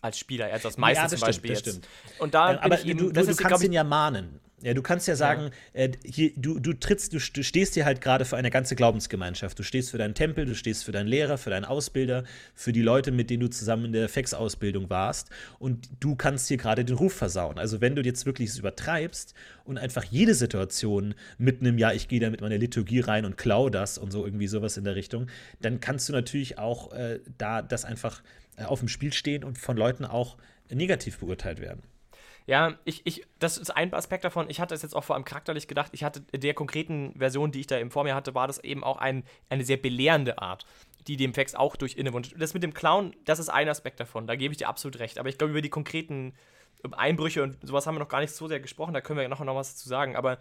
Als Spieler, also als Meister ja, zum Beispiel stimmt, jetzt. Stimmt. Und da äh, aber eben, du, du, du kannst ihn ja mahnen. Ja, du kannst ja sagen, ja. Äh, hier, du, du trittst, du, du stehst hier halt gerade für eine ganze Glaubensgemeinschaft. Du stehst für deinen Tempel, du stehst für deinen Lehrer, für deinen Ausbilder, für die Leute, mit denen du zusammen in der FEX-Ausbildung warst. Und du kannst hier gerade den Ruf versauen. Also, wenn du jetzt wirklich es übertreibst und einfach jede Situation mit einem, ja, ich gehe da mit meiner Liturgie rein und klau das und so irgendwie sowas in der Richtung, dann kannst du natürlich auch äh, da das einfach äh, auf dem Spiel stehen und von Leuten auch negativ beurteilt werden. Ja, ich, ich, das ist ein Aspekt davon. Ich hatte es jetzt auch vor allem charakterlich gedacht. Ich hatte der konkreten Version, die ich da eben vor mir hatte, war das eben auch ein, eine sehr belehrende Art, die dem Fax auch durch innewohnt. Das mit dem Clown, das ist ein Aspekt davon. Da gebe ich dir absolut recht. Aber ich glaube, über die konkreten Einbrüche und sowas haben wir noch gar nicht so sehr gesprochen. Da können wir noch, noch was dazu sagen. Aber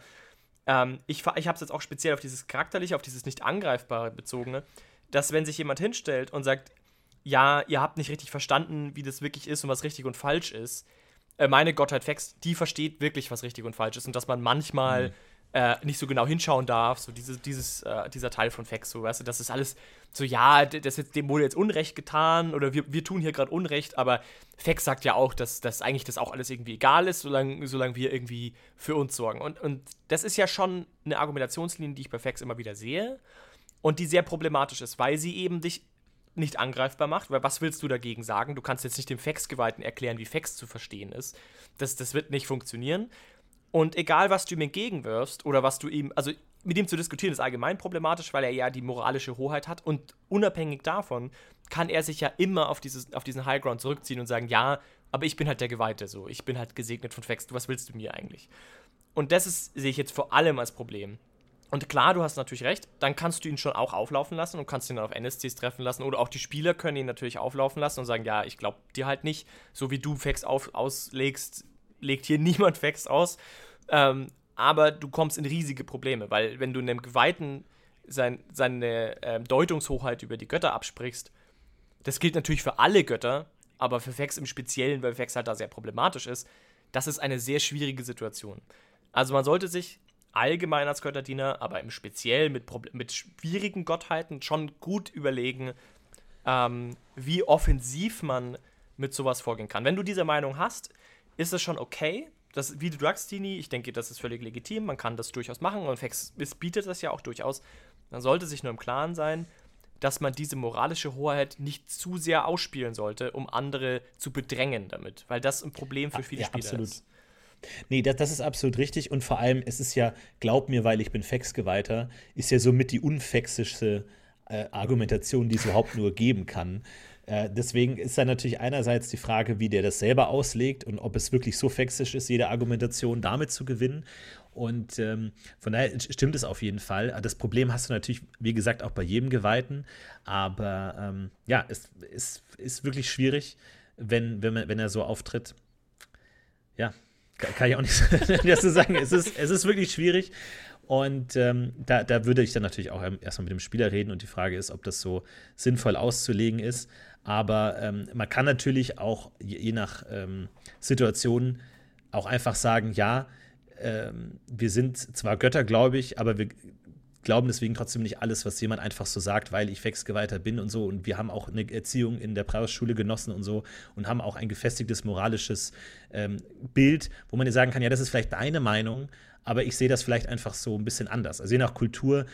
ähm, ich, ich habe es jetzt auch speziell auf dieses charakterliche, auf dieses nicht angreifbare bezogene, dass wenn sich jemand hinstellt und sagt, ja, ihr habt nicht richtig verstanden, wie das wirklich ist und was richtig und falsch ist, äh, meine Gottheit Fex, die versteht wirklich, was richtig und falsch ist und dass man manchmal mhm. äh, nicht so genau hinschauen darf, so diese, dieses, äh, dieser Teil von Fex, so, weißt du, das ist alles so, ja, das jetzt, dem wurde jetzt Unrecht getan oder wir, wir tun hier gerade Unrecht, aber Fex sagt ja auch, dass, dass eigentlich das auch alles irgendwie egal ist, solange, solange wir irgendwie für uns sorgen. Und, und das ist ja schon eine Argumentationslinie, die ich bei Fex immer wieder sehe und die sehr problematisch ist, weil sie eben dich nicht angreifbar macht, weil was willst du dagegen sagen? Du kannst jetzt nicht dem Fax-Geweihten erklären, wie Fax zu verstehen ist. Das, das wird nicht funktionieren. Und egal, was du ihm entgegenwirfst oder was du ihm, also mit ihm zu diskutieren, ist allgemein problematisch, weil er ja die moralische Hoheit hat und unabhängig davon kann er sich ja immer auf, dieses, auf diesen Highground zurückziehen und sagen, ja, aber ich bin halt der Geweihte so, ich bin halt gesegnet von Fax, was willst du mir eigentlich? Und das ist, sehe ich jetzt vor allem als Problem. Und klar, du hast natürlich recht, dann kannst du ihn schon auch auflaufen lassen und kannst ihn dann auf NSCs treffen lassen. Oder auch die Spieler können ihn natürlich auflaufen lassen und sagen, ja, ich glaube dir halt nicht. So wie du auf, auslegst, legt hier niemand Facts aus. Ähm, aber du kommst in riesige Probleme, weil wenn du einem Geweihten sein, seine äh, Deutungshoheit über die Götter absprichst, das gilt natürlich für alle Götter, aber für Fex im Speziellen, weil Fex halt da sehr problematisch ist, das ist eine sehr schwierige Situation. Also man sollte sich allgemein als Götterdiener, aber im Speziell mit, mit schwierigen Gottheiten schon gut überlegen, ähm, wie offensiv man mit sowas vorgehen kann. Wenn du diese Meinung hast, ist es schon okay. Das, wie du sagst, Tini, ich denke, das ist völlig legitim. Man kann das durchaus machen und Fex bietet das ja auch durchaus. Man sollte sich nur im Klaren sein, dass man diese moralische Hoheit nicht zu sehr ausspielen sollte, um andere zu bedrängen damit, weil das ein Problem für viele ja, Spieler absolut. ist. Nee, das, das ist absolut richtig. Und vor allem, es ist ja, glaub mir, weil ich bin Fax-Geweihter, ist ja somit die unfexischste äh, Argumentation, die es überhaupt nur geben kann. Äh, deswegen ist da natürlich einerseits die Frage, wie der das selber auslegt und ob es wirklich so fexisch ist, jede Argumentation damit zu gewinnen. Und ähm, von daher stimmt es auf jeden Fall. Das Problem hast du natürlich, wie gesagt, auch bei jedem Geweihten. Aber ähm, ja, es, es ist wirklich schwierig, wenn, wenn, man, wenn er so auftritt. Ja, kann ich auch nicht dazu sagen. Es ist, es ist wirklich schwierig. Und ähm, da, da würde ich dann natürlich auch erstmal mit dem Spieler reden und die Frage ist, ob das so sinnvoll auszulegen ist. Aber ähm, man kann natürlich auch je, je nach ähm, Situation auch einfach sagen, ja, ähm, wir sind zwar Götter, glaube ich, aber wir glauben deswegen trotzdem nicht alles, was jemand einfach so sagt, weil ich Wechsgeweihter bin und so. Und wir haben auch eine Erziehung in der Prausschule genossen und so und haben auch ein gefestigtes moralisches ähm, Bild, wo man sagen kann, ja, das ist vielleicht deine Meinung, aber ich sehe das vielleicht einfach so ein bisschen anders. Also je nach Kultur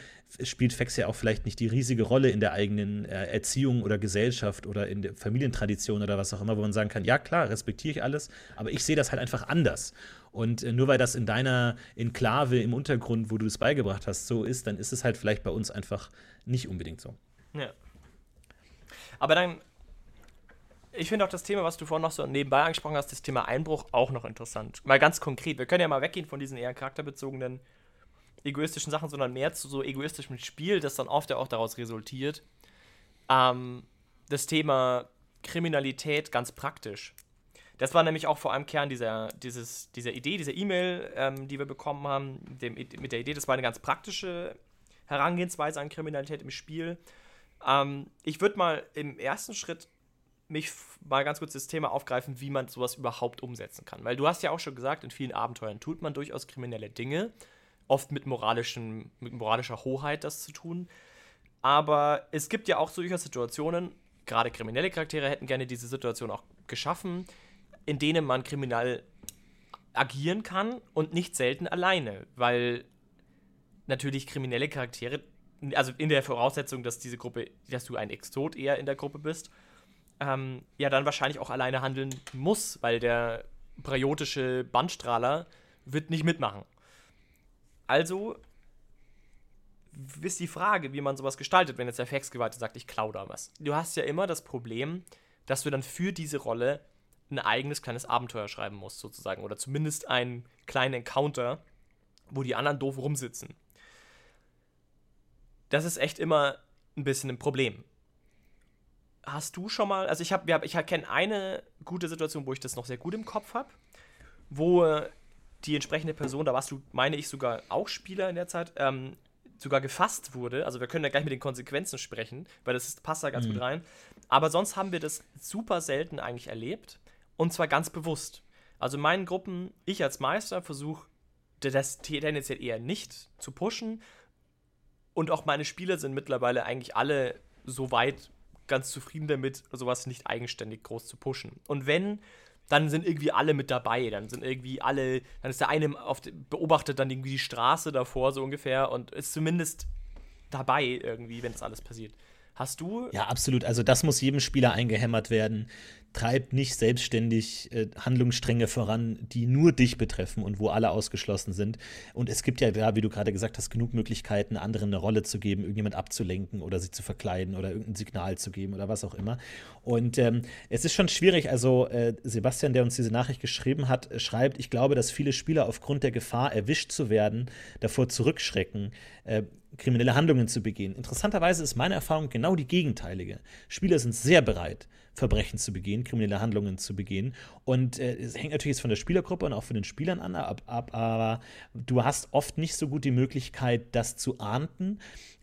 spielt Fex ja auch vielleicht nicht die riesige Rolle in der eigenen äh, Erziehung oder Gesellschaft oder in der Familientradition oder was auch immer, wo man sagen kann, ja klar, respektiere ich alles, aber ich sehe das halt einfach anders. Und äh, nur weil das in deiner Enklave im Untergrund, wo du es beigebracht hast, so ist, dann ist es halt vielleicht bei uns einfach nicht unbedingt so. Ja. Aber dann ich finde auch das Thema, was du vorhin noch so nebenbei angesprochen hast, das Thema Einbruch auch noch interessant. Mal ganz konkret. Wir können ja mal weggehen von diesen eher charakterbezogenen egoistischen Sachen, sondern mehr zu so egoistischem Spiel, das dann oft ja auch daraus resultiert. Ähm, das Thema Kriminalität ganz praktisch. Das war nämlich auch vor allem Kern dieser, dieses, dieser Idee, dieser E-Mail, ähm, die wir bekommen haben, dem, mit der Idee, das war eine ganz praktische Herangehensweise an Kriminalität im Spiel. Ähm, ich würde mal im ersten Schritt mich mal ganz kurz das Thema aufgreifen, wie man sowas überhaupt umsetzen kann. Weil du hast ja auch schon gesagt, in vielen Abenteuern tut man durchaus kriminelle Dinge, oft mit, moralischen, mit moralischer Hoheit das zu tun. Aber es gibt ja auch durchaus Situationen, gerade kriminelle Charaktere hätten gerne diese Situation auch geschaffen, in denen man kriminell agieren kann und nicht selten alleine, weil natürlich kriminelle Charaktere, also in der Voraussetzung, dass diese Gruppe, dass du ein Exot eher in der Gruppe bist, ähm, ja dann wahrscheinlich auch alleine handeln muss, weil der priotische Bandstrahler wird nicht mitmachen. Also ist die Frage, wie man sowas gestaltet, wenn jetzt der Faxgeweihte sagt, ich klaue da was. Du hast ja immer das Problem, dass du dann für diese Rolle ein eigenes kleines Abenteuer schreiben musst, sozusagen. Oder zumindest einen kleinen Encounter, wo die anderen doof rumsitzen. Das ist echt immer ein bisschen ein Problem hast du schon mal, also ich habe, ich kenne eine gute Situation, wo ich das noch sehr gut im Kopf habe, wo die entsprechende Person, da warst du, meine ich, sogar auch Spieler in der Zeit, ähm, sogar gefasst wurde. Also wir können ja gleich mit den Konsequenzen sprechen, weil das passt da ganz mhm. gut rein. Aber sonst haben wir das super selten eigentlich erlebt und zwar ganz bewusst. Also in meinen Gruppen, ich als Meister versuche das tendenziell eher nicht zu pushen und auch meine Spieler sind mittlerweile eigentlich alle so weit ganz zufrieden damit, sowas nicht eigenständig groß zu pushen. Und wenn, dann sind irgendwie alle mit dabei. Dann sind irgendwie alle, dann ist der eine beobachtet dann irgendwie die Straße davor so ungefähr und ist zumindest dabei irgendwie, wenn das alles passiert. Hast du? Ja, absolut. Also das muss jedem Spieler eingehämmert werden, treib nicht selbstständig äh, Handlungsstränge voran, die nur dich betreffen und wo alle ausgeschlossen sind. Und es gibt ja da, wie du gerade gesagt hast, genug Möglichkeiten, anderen eine Rolle zu geben, irgendjemand abzulenken oder sie zu verkleiden oder irgendein Signal zu geben oder was auch immer. Und ähm, es ist schon schwierig. Also äh, Sebastian, der uns diese Nachricht geschrieben hat, schreibt, ich glaube, dass viele Spieler aufgrund der Gefahr, erwischt zu werden, davor zurückschrecken, äh, kriminelle Handlungen zu begehen. Interessanterweise ist meine Erfahrung genau die gegenteilige. Spieler sind sehr bereit, Verbrechen zu begehen, kriminelle Handlungen zu begehen. Und äh, es hängt natürlich jetzt von der Spielergruppe und auch von den Spielern an, ab, ab, aber du hast oft nicht so gut die Möglichkeit, das zu ahnden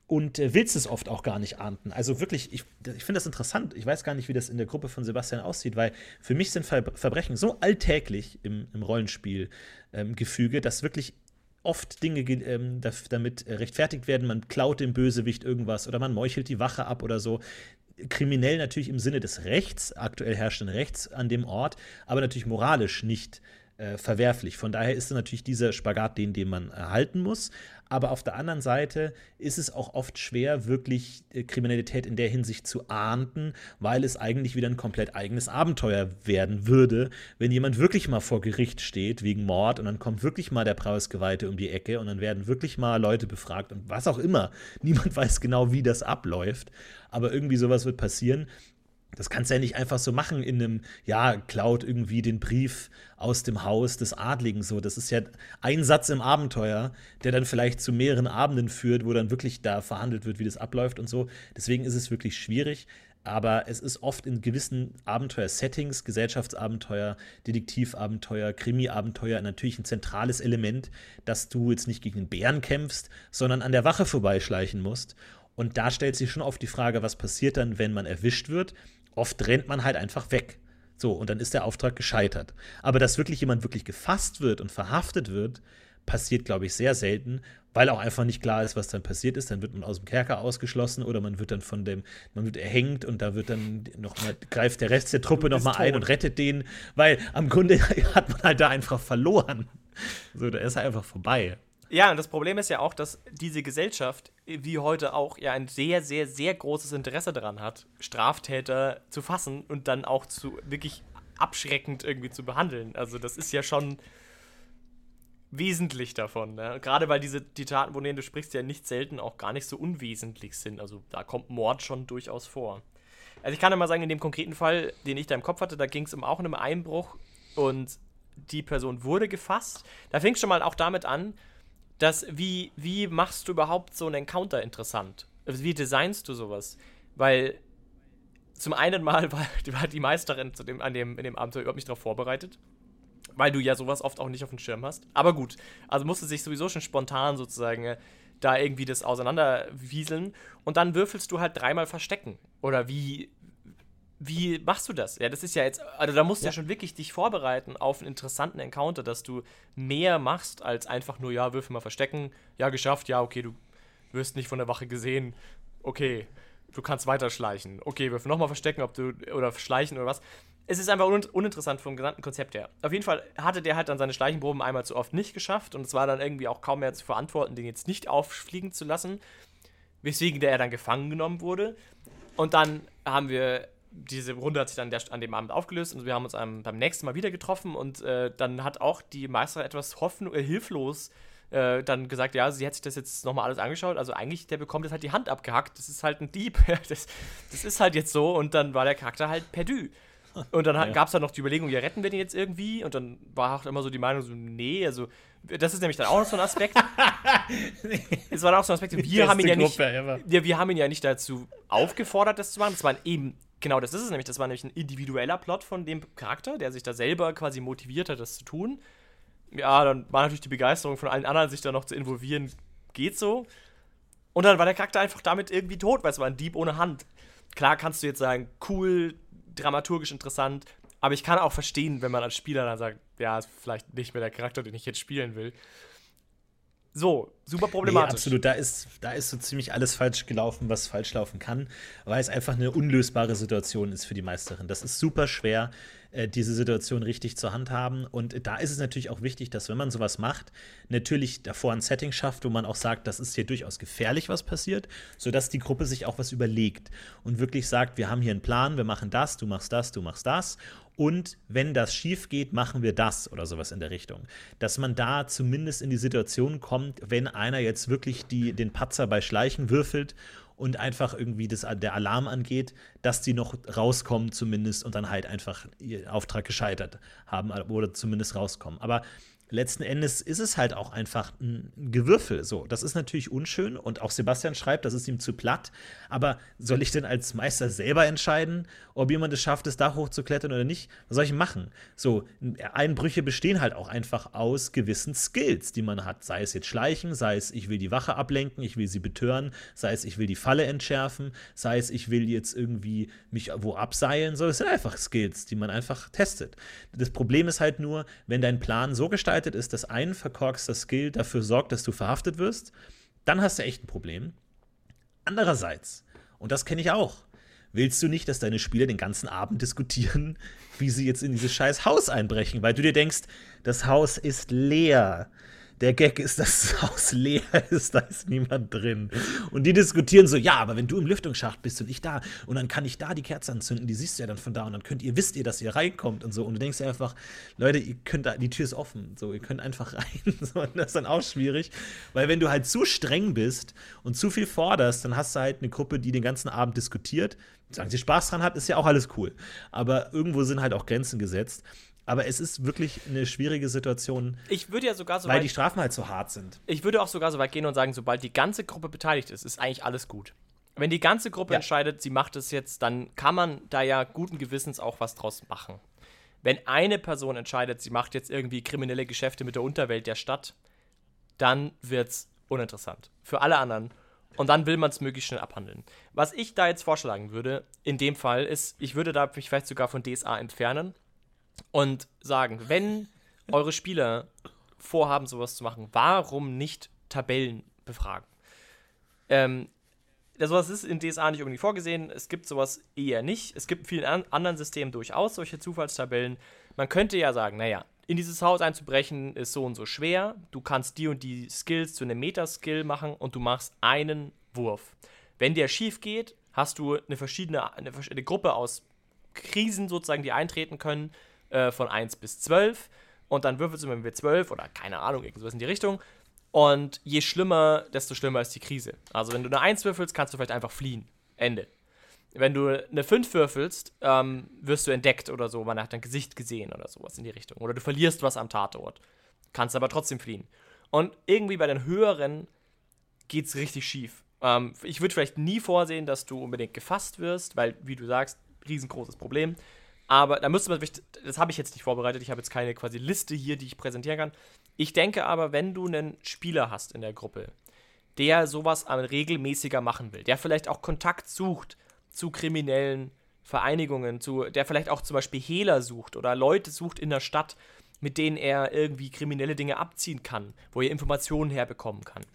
und äh, willst es oft auch gar nicht ahnden. Also wirklich, ich, ich finde das interessant. Ich weiß gar nicht, wie das in der Gruppe von Sebastian aussieht, weil für mich sind Ver Verbrechen so alltäglich im, im Rollenspielgefüge, ähm, dass wirklich oft Dinge ähm, damit rechtfertigt werden. Man klaut dem Bösewicht irgendwas oder man meuchelt die Wache ab oder so kriminell natürlich im Sinne des Rechts, aktuell herrschenden Rechts an dem Ort, aber natürlich moralisch nicht äh, verwerflich. Von daher ist natürlich dieser Spagat, den, den man erhalten muss. Aber auf der anderen Seite ist es auch oft schwer, wirklich äh, Kriminalität in der Hinsicht zu ahnden, weil es eigentlich wieder ein komplett eigenes Abenteuer werden würde, wenn jemand wirklich mal vor Gericht steht wegen Mord und dann kommt wirklich mal der Preisgeweihte um die Ecke und dann werden wirklich mal Leute befragt und was auch immer. Niemand weiß genau, wie das abläuft, aber irgendwie sowas wird passieren. Das kannst du ja nicht einfach so machen in einem, ja, klaut irgendwie den Brief aus dem Haus des Adligen so. Das ist ja ein Satz im Abenteuer, der dann vielleicht zu mehreren Abenden führt, wo dann wirklich da verhandelt wird, wie das abläuft und so. Deswegen ist es wirklich schwierig. Aber es ist oft in gewissen Abenteuer-Settings, Gesellschaftsabenteuer, Detektivabenteuer, Krimi-Abenteuer natürlich ein zentrales Element, dass du jetzt nicht gegen den Bären kämpfst, sondern an der Wache vorbeischleichen musst. Und da stellt sich schon oft die Frage, was passiert dann, wenn man erwischt wird? Oft rennt man halt einfach weg. So, und dann ist der Auftrag gescheitert. Aber dass wirklich jemand wirklich gefasst wird und verhaftet wird, passiert, glaube ich, sehr selten, weil auch einfach nicht klar ist, was dann passiert ist. Dann wird man aus dem Kerker ausgeschlossen oder man wird dann von dem, man wird erhängt und da wird dann nochmal, greift der Rest der Truppe nochmal ein und rettet den, weil am Grunde hat man halt da einfach verloren. So, da ist er einfach vorbei. Ja, und das Problem ist ja auch, dass diese Gesellschaft, wie heute auch, ja ein sehr, sehr, sehr großes Interesse daran hat, Straftäter zu fassen und dann auch zu wirklich abschreckend irgendwie zu behandeln. Also das ist ja schon wesentlich davon. Ne? Gerade weil diese die Taten, von denen du sprichst, ja nicht selten auch gar nicht so unwesentlich sind. Also da kommt Mord schon durchaus vor. Also ich kann ja mal sagen, in dem konkreten Fall, den ich da im Kopf hatte, da ging es um auch um einen Einbruch und die Person wurde gefasst. Da fing es schon mal auch damit an, dass wie, wie machst du überhaupt so einen Encounter interessant? Also wie designst du sowas? Weil zum einen mal war, war die Meisterin zu dem, an dem, in dem Abenteuer überhaupt nicht darauf vorbereitet, weil du ja sowas oft auch nicht auf dem Schirm hast. Aber gut, also musste sich sowieso schon spontan sozusagen äh, da irgendwie das auseinanderwieseln und dann würfelst du halt dreimal verstecken. Oder wie, wie machst du das? Ja, das ist ja jetzt, also da musst du ja. ja. schon wirklich dich vorbereiten auf einen interessanten Encounter, dass du mehr machst als einfach nur, ja, würfel mal verstecken, ja, geschafft, ja, okay, du wirst nicht von der Wache gesehen, okay, du kannst weiterschleichen, okay, würfel nochmal verstecken, ob du, oder schleichen oder was. Es ist einfach un uninteressant vom gesamten Konzept her. Auf jeden Fall hatte der halt dann seine Schleichenproben einmal zu oft nicht geschafft und es war dann irgendwie auch kaum mehr zu verantworten, den jetzt nicht auffliegen zu lassen, weswegen der dann gefangen genommen wurde. Und dann haben wir diese Runde hat sich dann der, an dem Abend aufgelöst und wir haben uns am, beim nächsten Mal wieder getroffen und äh, dann hat auch die Meisterin etwas hoffen, äh, hilflos äh, dann gesagt, ja, sie hat sich das jetzt nochmal alles angeschaut. Also eigentlich, der bekommt jetzt halt die Hand abgehackt. Das ist halt ein Dieb. das, das ist halt jetzt so und dann war der Charakter halt perdu. Und dann ja. gab es dann noch die Überlegung, ja, retten wir den jetzt irgendwie? Und dann war auch immer so die Meinung, so, nee, also das ist nämlich dann auch noch so ein Aspekt. Es war auch so ein Aspekt, wir haben ihn ja nicht, ja, wir haben ihn ja nicht dazu aufgefordert, das zu machen. Das war eben Genau, das ist es nämlich. Das war nämlich ein individueller Plot von dem Charakter, der sich da selber quasi motiviert hat, das zu tun. Ja, dann war natürlich die Begeisterung von allen anderen, sich da noch zu involvieren, geht so. Und dann war der Charakter einfach damit irgendwie tot, weil es war ein Dieb ohne Hand. Klar kannst du jetzt sagen, cool, dramaturgisch interessant, aber ich kann auch verstehen, wenn man als Spieler dann sagt, ja, ist vielleicht nicht mehr der Charakter, den ich jetzt spielen will. So, super problematisch. Nee, absolut, da ist, da ist so ziemlich alles falsch gelaufen, was falsch laufen kann, weil es einfach eine unlösbare Situation ist für die Meisterin. Das ist super schwer. äh, diese Situation richtig zu handhaben. Und da ist es natürlich auch wichtig, dass wenn man sowas macht, natürlich davor ein Setting schafft, wo man auch sagt, das ist hier durchaus gefährlich, was passiert, sodass die Gruppe sich auch was überlegt und wirklich sagt, wir haben hier einen Plan, wir machen das, du machst das, du machst das. Und wenn das schief geht, machen wir das oder sowas in der Richtung. Dass man da zumindest in die Situation kommt, wenn einer jetzt wirklich die, den Patzer bei Schleichen würfelt und einfach irgendwie das, der Alarm angeht, dass die noch rauskommen zumindest und dann halt einfach ihr Auftrag gescheitert haben oder zumindest rauskommen. Aber letzten Endes ist es halt auch einfach ein Gewürfel. So, das ist natürlich unschön und auch Sebastian schreibt, das ist ihm zu platt. Aber soll ich denn als Meister selber entscheiden, ob jemand es schafft, das Dach hochzuklettern oder nicht? Was soll ich machen? So, Einbrüche bestehen halt auch einfach aus gewissen Skills, die man hat. Sei es jetzt Schleichen, sei es ich will die Wache ablenken, ich will sie betören, sei es ich will die Falle entschärfen, sei es ich will jetzt irgendwie mich wo abseilen. So, das sind einfach Skills, die man einfach testet. Das Problem ist halt nur, wenn dein Plan so gestaltet gestaltet ist, dass ein verkorkster Skill dafür sorgt, dass du verhaftet wirst, dann hast du echt ein Problem. Andererseits, und das kenne ich auch, willst du nicht, dass deine Spieler den ganzen Abend diskutieren, wie sie jetzt in dieses scheiß Haus einbrechen, weil du dir denkst, das Haus ist leer der Gag ist, dass das Haus leer ist, da ist niemand drin. Und die diskutieren so, ja, aber wenn du im Lüftungsschacht bist und ich da, und dann kann ich da die Kerze anzünden, die siehst du ja dann von da, und dann könnt ihr, wisst ihr, dass ihr reinkommt und so. Und du denkst dir einfach, Leute, ihr könnt da, die Tür ist offen, so, ihr könnt einfach rein. So, und das ist dann auch schwierig, weil wenn du halt zu streng bist und zu viel forderst, dann hast du halt eine Gruppe, die den ganzen Abend diskutiert. Sagen sie Spaß dran hat, ist ja auch alles cool. Aber irgendwo sind halt auch Grenzen gesetzt. Aber es ist wirklich eine schwierige Situation. Ich würde ja sogar so Weil weit, die Strafen halt so hart sind. Ich würde auch sogar so weit gehen und sagen, sobald die ganze Gruppe beteiligt ist, ist eigentlich alles gut. Wenn die ganze Gruppe ja. entscheidet, sie macht es jetzt, dann kann man da ja guten Gewissens auch was draus machen. Wenn eine Person entscheidet, sie macht jetzt irgendwie kriminelle Geschäfte mit der Unterwelt der Stadt, dann wird es uninteressant. Für alle anderen. Und dann will man es möglichst schnell abhandeln. Was ich da jetzt vorschlagen würde, in dem Fall, ist, ich würde da mich vielleicht sogar von DSA entfernen und sagen, wenn eure Spieler vorhaben, sowas zu machen, warum nicht Tabellen befragen? Ähm, sowas ist in DSA nicht irgendwie vorgesehen. Es gibt sowas eher nicht. Es gibt in vielen an anderen Systemen durchaus solche Zufallstabellen. Man könnte ja sagen, naja, in dieses Haus einzubrechen ist so und so schwer. Du kannst die und die Skills zu einem Metaskill machen und du machst einen Wurf. Wenn der schief geht, hast du eine verschiedene eine, eine Gruppe aus Krisen sozusagen, die eintreten können äh, von 1 bis 12 und dann würfelst du mit W12 oder keine Ahnung, irgendwas in die Richtung. Und je schlimmer, desto schlimmer ist die Krise. Also wenn du eine 1 würfelst, kannst du vielleicht einfach fliehen. Ende. Wenn du eine 5 würfelst, ähm, wirst du entdeckt oder so, man hat dein Gesicht gesehen oder sowas in die Richtung. Oder du verlierst was am Tatort. Kannst aber trotzdem fliehen. Und irgendwie bei den höheren geht es richtig schief. Ähm, ich würde vielleicht nie vorsehen, dass du unbedingt gefasst wirst, weil, wie du sagst, riesengroßes Problem. Aber da müsste man, das habe ich jetzt nicht vorbereitet, ich habe jetzt keine quasi Liste hier, die ich präsentieren kann. Ich denke aber, wenn du einen Spieler hast in der Gruppe, der sowas regelmäßiger machen will, der vielleicht auch Kontakt sucht zu kriminellen Vereinigungen, zu, der vielleicht auch zum Beispiel Hehler sucht oder Leute sucht in der Stadt, mit denen er irgendwie kriminelle Dinge abziehen kann, wo er Informationen herbekommen kann.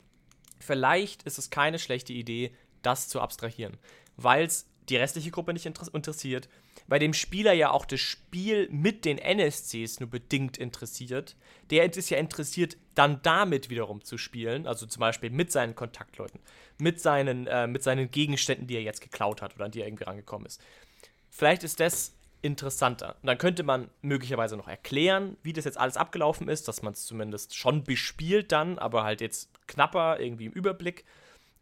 Vielleicht ist es keine schlechte Idee, das zu abstrahieren, weil es die restliche Gruppe nicht interessiert, bei dem Spieler ja auch das Spiel mit den NSCs nur bedingt interessiert. Der ist ja interessiert, dann damit wiederum zu spielen, also zum Beispiel mit seinen Kontaktleuten, mit seinen, äh, mit seinen Gegenständen, die er jetzt geklaut hat oder an die er irgendwie rangekommen ist. Vielleicht ist das interessanter. Und dann könnte man möglicherweise noch erklären, wie das jetzt alles abgelaufen ist, dass man es zumindest schon bespielt dann, aber halt jetzt knapper irgendwie im Überblick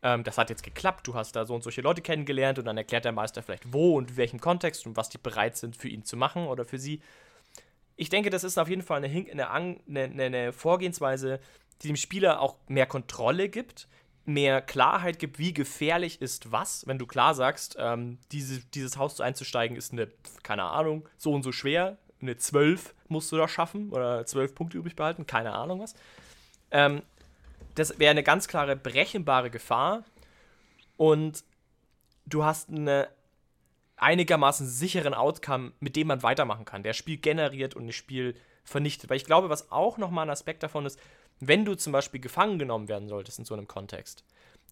ähm, das hat jetzt geklappt, du hast da so und solche Leute kennengelernt und dann erklärt der Meister vielleicht wo und in welchem Kontext und was die bereit sind für ihn zu machen oder für sie. Ich denke, das ist auf jeden Fall eine, eine, eine, eine Vorgehensweise, die dem Spieler auch mehr Kontrolle gibt, mehr Klarheit gibt, wie gefährlich ist was. Wenn du klar sagst, ähm, diese, dieses Haus einzusteigen ist eine, keine Ahnung, so und so schwer, eine 12 musst du da schaffen oder 12 Punkte übrig behalten, keine Ahnung was. Ähm, das wäre eine ganz klare brechenbare Gefahr und du hast einen einigermaßen sicheren Outcome, mit dem man weitermachen kann, der Spiel generiert und das Spiel vernichtet. Weil ich glaube, was auch nochmal ein Aspekt davon ist, wenn du zum Beispiel gefangen genommen werden solltest in so einem Kontext,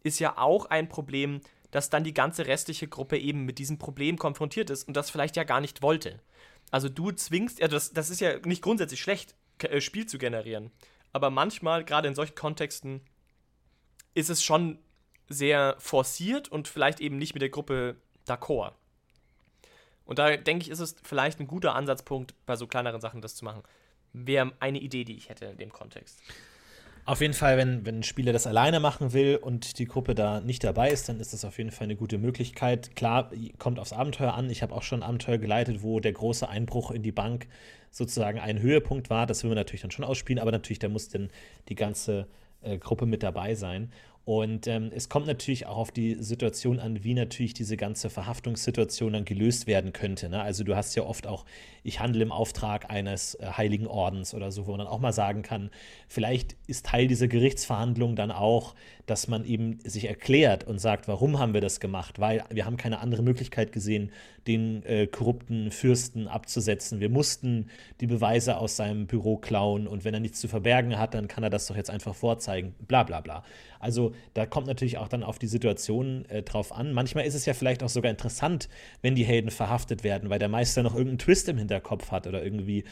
ist ja auch ein Problem, dass dann die ganze restliche Gruppe eben mit diesem Problem konfrontiert ist und das vielleicht ja gar nicht wollte. Also du zwingst, ja, das, das ist ja nicht grundsätzlich schlecht, äh, Spiel zu generieren. Aber manchmal, gerade in solchen Kontexten, ist es schon sehr forciert und vielleicht eben nicht mit der Gruppe d'accord. Und da denke ich, ist es vielleicht ein guter Ansatzpunkt, bei so kleineren Sachen das zu machen. Wäre eine Idee, die ich hätte in dem Kontext. Auf jeden Fall, wenn, wenn ein Spieler das alleine machen will und die Gruppe da nicht dabei ist, dann ist das auf jeden Fall eine gute Möglichkeit. Klar, kommt aufs Abenteuer an. Ich habe auch schon Abenteuer geleitet, wo der große Einbruch in die Bank sozusagen ein Höhepunkt war. Das will man natürlich dann schon ausspielen, aber natürlich, da muss dann die ganze äh, Gruppe mit dabei sein. Und ähm, es kommt natürlich auch auf die Situation an, wie natürlich diese ganze Verhaftungssituation dann gelöst werden könnte. Ne? Also du hast ja oft auch, ich handle im Auftrag eines äh, heiligen Ordens oder so, wo man dann auch mal sagen kann, vielleicht ist Teil dieser Gerichtsverhandlung dann auch, dass man eben sich erklärt und sagt, warum haben wir das gemacht? Weil wir haben keine andere Möglichkeit gesehen, den äh, korrupten Fürsten abzusetzen. Wir mussten die Beweise aus seinem Büro klauen und wenn er nichts zu verbergen hat, dann kann er das doch jetzt einfach vorzeigen. Bla bla bla. Also da kommt natürlich auch dann auf die Situation äh, drauf an. Manchmal ist es ja vielleicht auch sogar interessant, wenn die Helden verhaftet werden, weil der Meister noch irgendeinen Twist im Hinterkopf hat oder irgendwie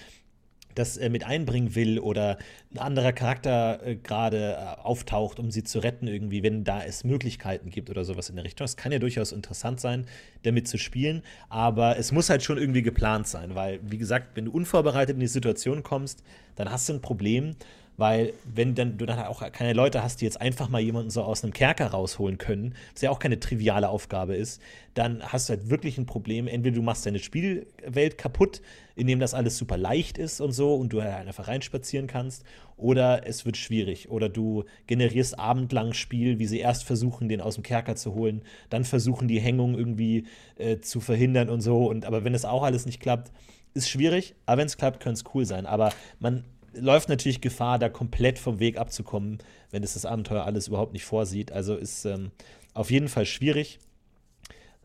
das äh, mit einbringen will oder ein anderer Charakter äh, gerade äh, auftaucht, um sie zu retten, irgendwie, wenn da es Möglichkeiten gibt oder sowas in der Richtung. Es kann ja durchaus interessant sein, damit zu spielen, aber es muss halt schon irgendwie geplant sein, weil, wie gesagt, wenn du unvorbereitet in die Situation kommst, dann hast du ein Problem weil wenn dann, du dann auch keine Leute hast, die jetzt einfach mal jemanden so aus einem Kerker rausholen können, was ja auch keine triviale Aufgabe ist, dann hast du halt wirklich ein Problem. Entweder du machst deine Spielwelt kaputt, indem das alles super leicht ist und so und du halt einfach reinspazieren kannst, oder es wird schwierig. Oder du generierst abendlang Spiel, wie sie erst versuchen, den aus dem Kerker zu holen, dann versuchen, die Hängung irgendwie äh, zu verhindern und so. Und aber wenn es auch alles nicht klappt, ist schwierig, aber wenn es klappt, könnte es cool sein. Aber man läuft natürlich Gefahr, da komplett vom Weg abzukommen, wenn es das Abenteuer alles überhaupt nicht vorsieht. Also ist ähm, auf jeden Fall schwierig,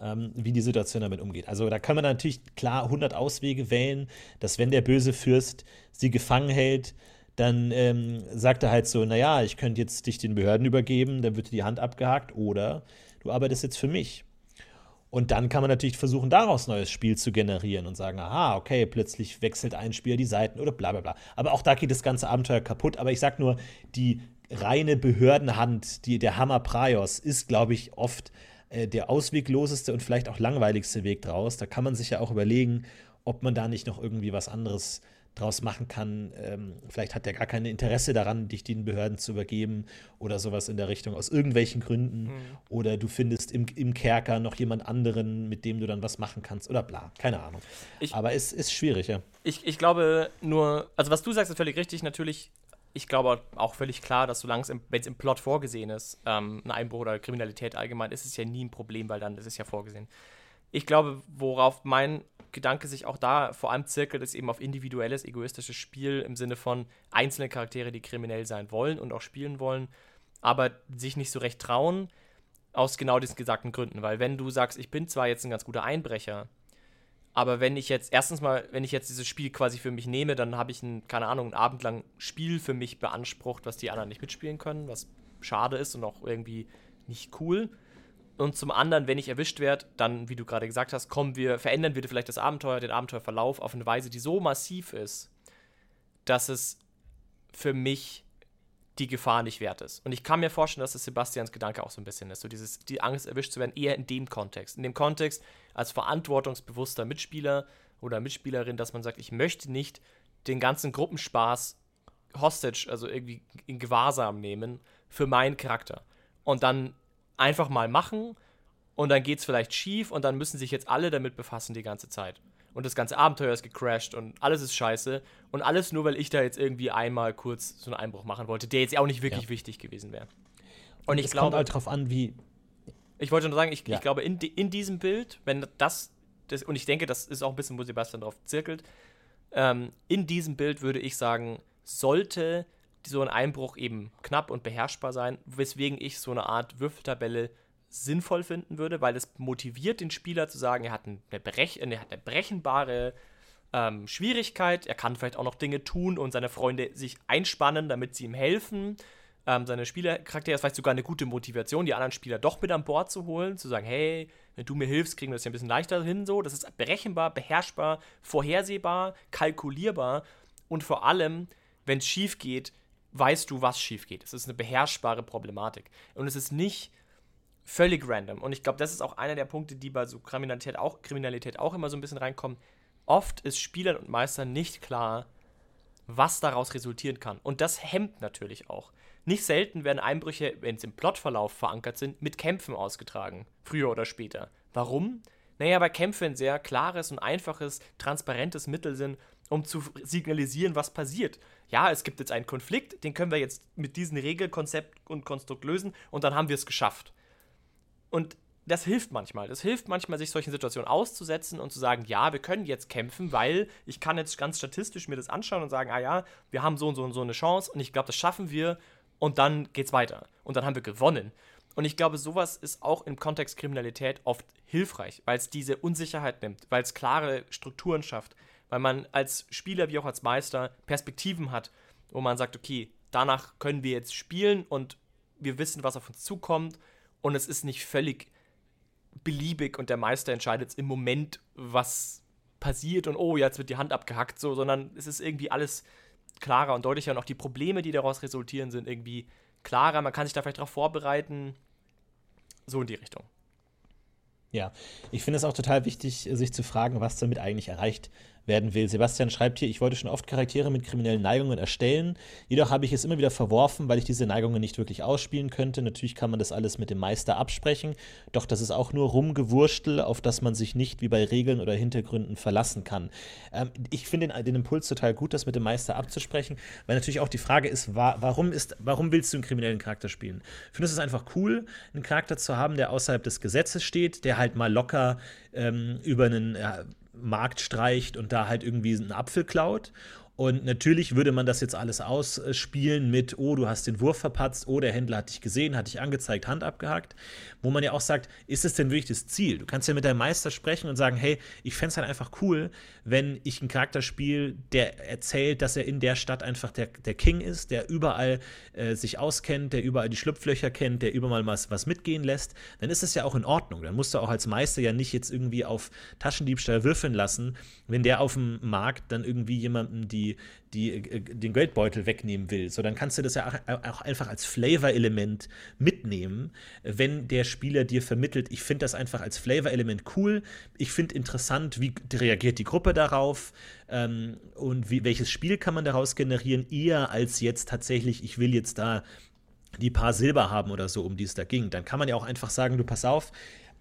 ähm, wie die Situation damit umgeht. Also da kann man natürlich klar 100 Auswege wählen, dass wenn der böse Fürst sie gefangen hält, dann ähm, sagt er halt so, naja, ich könnte jetzt dich den Behörden übergeben, dann wird dir die Hand abgehakt oder du arbeitest jetzt für mich. Und dann kann man natürlich versuchen, daraus neues Spiel zu generieren und sagen, aha, okay, plötzlich wechselt ein Spieler die Seiten oder bla bla bla. Aber auch da geht das ganze Abenteuer kaputt. Aber ich sag nur, die reine Behördenhand, die, der Hammer Praios, ist, glaube ich, oft äh, der auswegloseste und vielleicht auch langweiligste Weg draus. Da kann man sich ja auch überlegen, ob man da nicht noch irgendwie was anderes draus machen kann. Ähm, vielleicht hat er gar kein Interesse daran, dich den Behörden zu übergeben oder sowas in der Richtung, aus irgendwelchen Gründen. Mhm. Oder du findest im, im Kerker noch jemand anderen, mit dem du dann was machen kannst oder bla. Keine Ahnung. Ich, Aber es ist schwierig, ja. Ich, ich glaube nur, also was du sagst, ist völlig richtig. Natürlich, ich glaube auch völlig klar, dass solange es, wenn es im Plot vorgesehen ist, ähm, ein Einbruch oder Kriminalität allgemein, ist es ja nie ein Problem, weil dann ist es ja vorgesehen. Ich glaube, worauf mein Gedanke sich auch da vor allem zirkelt, ist eben auf individuelles, egoistisches Spiel im Sinne von einzelne Charaktere, die kriminell sein wollen und auch spielen wollen, aber sich nicht so recht trauen, aus genau diesen gesagten Gründen. Weil wenn du sagst, ich bin zwar jetzt ein ganz guter Einbrecher, aber wenn ich jetzt, erstens mal, wenn ich jetzt dieses Spiel quasi für mich nehme, dann habe ich ein, keine Ahnung, ein abendlang Spiel für mich beansprucht, was die anderen nicht mitspielen können, was schade ist und auch irgendwie nicht cool. Und zum anderen, wenn ich erwischt werde, dann, wie du gerade gesagt hast, kommen wir, verändern wir vielleicht das Abenteuer, den Abenteuerverlauf auf eine Weise, die so massiv ist, dass es für mich die Gefahr nicht wert ist. Und ich kann mir vorstellen, dass es Sebastians Gedanke auch so ein bisschen ist. So dieses, die Angst, erwischt zu werden, eher in dem Kontext. In dem Kontext als verantwortungsbewusster Mitspieler oder Mitspielerin, dass man sagt, ich möchte nicht den ganzen Gruppenspaß hostage, also irgendwie in Gewahrsam nehmen für meinen Charakter. Und dann einfach mal machen und dann geht es vielleicht schief und dann müssen sich jetzt alle damit befassen die ganze Zeit. Und das ganze Abenteuer ist gecrashed und alles ist scheiße. Und alles nur, weil ich da jetzt irgendwie einmal kurz so einen Einbruch machen wollte, der jetzt auch nicht wirklich ja. wichtig gewesen wäre. Und, und ich glaube. kommt halt drauf an, wie. Ich wollte nur sagen, ich, ja. ich glaube, in, in diesem Bild, wenn das, das, und ich denke, das ist auch ein bisschen, wo Sebastian drauf zirkelt, ähm, in diesem Bild würde ich sagen, sollte so ein Einbruch eben knapp und beherrschbar sein, weswegen ich so eine Art Würfeltabelle sinnvoll finden würde, weil es motiviert den Spieler zu sagen, er hat eine, Brech er hat eine brechenbare ähm, Schwierigkeit, er kann vielleicht auch noch Dinge tun und seine Freunde sich einspannen, damit sie ihm helfen. ähm, seine Spielercharaktere ist vielleicht sogar eine gute Motivation, die anderen Spieler doch mit an Bord zu holen, zu sagen, hey, wenn du mir hilfst, kriegen wir das ja ein bisschen leichter hin. So, das ist berechenbar, beherrschbar, vorhersehbar, kalkulierbar und vor allem, wenn es schief geht, weißt du, was schief geht. Es ist eine beherrschbare Problematik und es ist nicht völlig random. Und ich glaube, das ist auch einer der Punkte, die bei so Kriminalität auch, Kriminalität auch immer so ein bisschen reinkommen. Oft ist Spielern und Meistern nicht klar, was daraus resultieren kann. Und das hemmt natürlich auch. Nicht selten werden Einbrüche, wenn sie im Plotverlauf verankert sind, mit Kämpfen ausgetragen. Früher oder später. Warum? Naja, weil Kämpfe ein sehr klares und einfaches, transparentes Mittel sind, um zu signalisieren, was passiert. Ja, es gibt jetzt einen Konflikt, den können wir jetzt mit diesem Regelkonzept und Konstrukt lösen und dann haben wir es geschafft. Und das hilft manchmal. Das hilft manchmal, sich solchen Situationen auszusetzen und zu sagen, ja, wir können jetzt kämpfen, weil ich kann jetzt ganz statistisch mir das anschauen und sagen, ah ja, wir haben so und so und so eine Chance und ich glaube, das schaffen wir und dann geht's weiter. Und dann haben wir gewonnen. Und ich glaube, sowas ist auch im Kontext Kriminalität oft hilfreich, weil es diese Unsicherheit nimmt, weil es klare Strukturen schafft, weil man als Spieler wie auch als Meister Perspektiven hat, wo man sagt, okay, danach können wir jetzt spielen und wir wissen, was auf uns zukommt und es ist nicht völlig beliebig und der Meister entscheidet im Moment, was passiert und oh, jetzt wird die Hand abgehackt, so, sondern es ist irgendwie alles klarer und deutlicher und auch die Probleme, die daraus resultieren, sind irgendwie klarer. Man kann sich da vielleicht darauf vorbereiten. So in die Richtung. Ja, ich finde es auch total wichtig, sich zu fragen, was damit eigentlich erreicht werden will. Sebastian schreibt hier, ich wollte schon oft Charaktere mit kriminellen Neigungen erstellen, jedoch habe ich es immer wieder verworfen, weil ich diese Neigungen nicht wirklich ausspielen könnte. Natürlich kann man das alles mit dem Meister absprechen, doch das ist auch nur Rumgewurstel, auf das man sich nicht wie bei Regeln oder Hintergründen verlassen kann. Ähm, ich finde den, den, Impuls total gut, das mit dem Meister abzusprechen, weil natürlich auch die Frage ist, warum, ist, warum willst du einen kriminellen Charakter spielen? Ich finde es einfach cool, einen Charakter zu haben, der außerhalb des Gesetzes steht, der halt mal locker ähm, über einen ja, Markt streicht und da halt irgendwie einen Apfel klaut. Und natürlich würde man das jetzt alles ausspielen mit, oh, du hast den Wurf verpatzt, oh, der Händler hat dich gesehen, hat dich angezeigt, Hand abgehakt. Wo man ja auch sagt, ist es denn wirklich das Ziel? Du kannst ja mit deinem Meister sprechen und sagen, hey, ich fände es halt einfach cool, wenn ich einen Charakter spiele, der erzählt, dass er in der Stadt einfach der, der King ist, der überall äh, sich auskennt, der überall die Schlupflöcher kennt, der überall was, was mitgehen lässt. Dann ist es ja auch in Ordnung. Dann musst du auch als Meister ja nicht jetzt irgendwie auf Taschendiebstahl würfeln lassen, wenn der auf dem Markt dann irgendwie jemanden die die, äh, den Geldbeutel wegnehmen will. So, dann kannst du das ja auch einfach als Flavor-Element mitnehmen, wenn der Spieler dir vermittelt, ich finde das einfach als Flavor-Element cool, ich finde interessant, wie reagiert die Gruppe darauf ähm, und wie, welches Spiel kann man daraus generieren, eher als jetzt tatsächlich, ich will jetzt da die paar Silber haben oder so, um die es da ging. Dann kann man ja auch einfach sagen, du pass auf,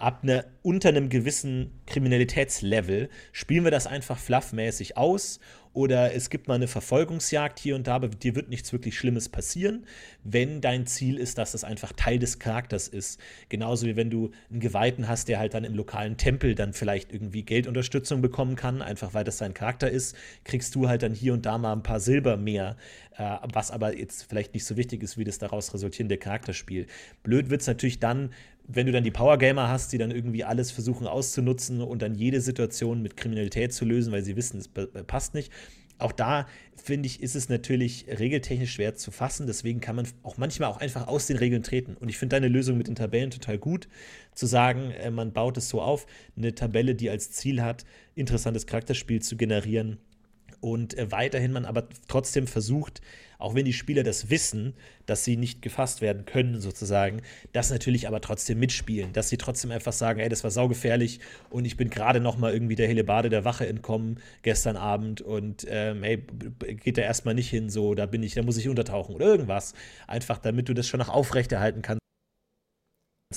ab ne, unter einem gewissen Kriminalitätslevel spielen wir das einfach fluffmäßig aus oder es gibt mal eine Verfolgungsjagd hier und da, aber dir wird nichts wirklich Schlimmes passieren, wenn dein Ziel ist, dass das einfach Teil des Charakters ist. Genauso wie wenn du einen Geweihten hast, der halt dann im lokalen Tempel dann vielleicht irgendwie Geldunterstützung bekommen kann, einfach weil das sein Charakter ist, kriegst du halt dann hier und da mal ein paar Silber mehr, äh, was aber jetzt vielleicht nicht so wichtig ist wie das daraus resultierende Charakterspiel. Blöd wird es natürlich dann, wenn du dann die Powergamer hast, die dann irgendwie alles versuchen auszunutzen und dann jede Situation mit Kriminalität zu lösen, weil sie wissen, es passt nicht. Auch da finde ich, ist es natürlich regeltechnisch schwer zu fassen. Deswegen kann man auch manchmal auch einfach aus den Regeln treten. Und ich finde deine Lösung mit den Tabellen total gut, zu sagen, äh, man baut es so auf, eine Tabelle, die als Ziel hat, interessantes Charakterspiel zu generieren und äh, weiterhin man aber trotzdem versucht, auch wenn die Spieler das wissen, dass sie nicht gefasst werden können, sozusagen, das natürlich aber trotzdem mitspielen, dass sie trotzdem einfach sagen, ey, das war saugefährlich und ich bin gerade noch mal irgendwie der Helebade der Wache entkommen gestern Abend und ähm, hey, geht da erstmal nicht hin, so, da bin ich, da muss ich untertauchen oder irgendwas, einfach damit du das schon noch aufrechterhalten kannst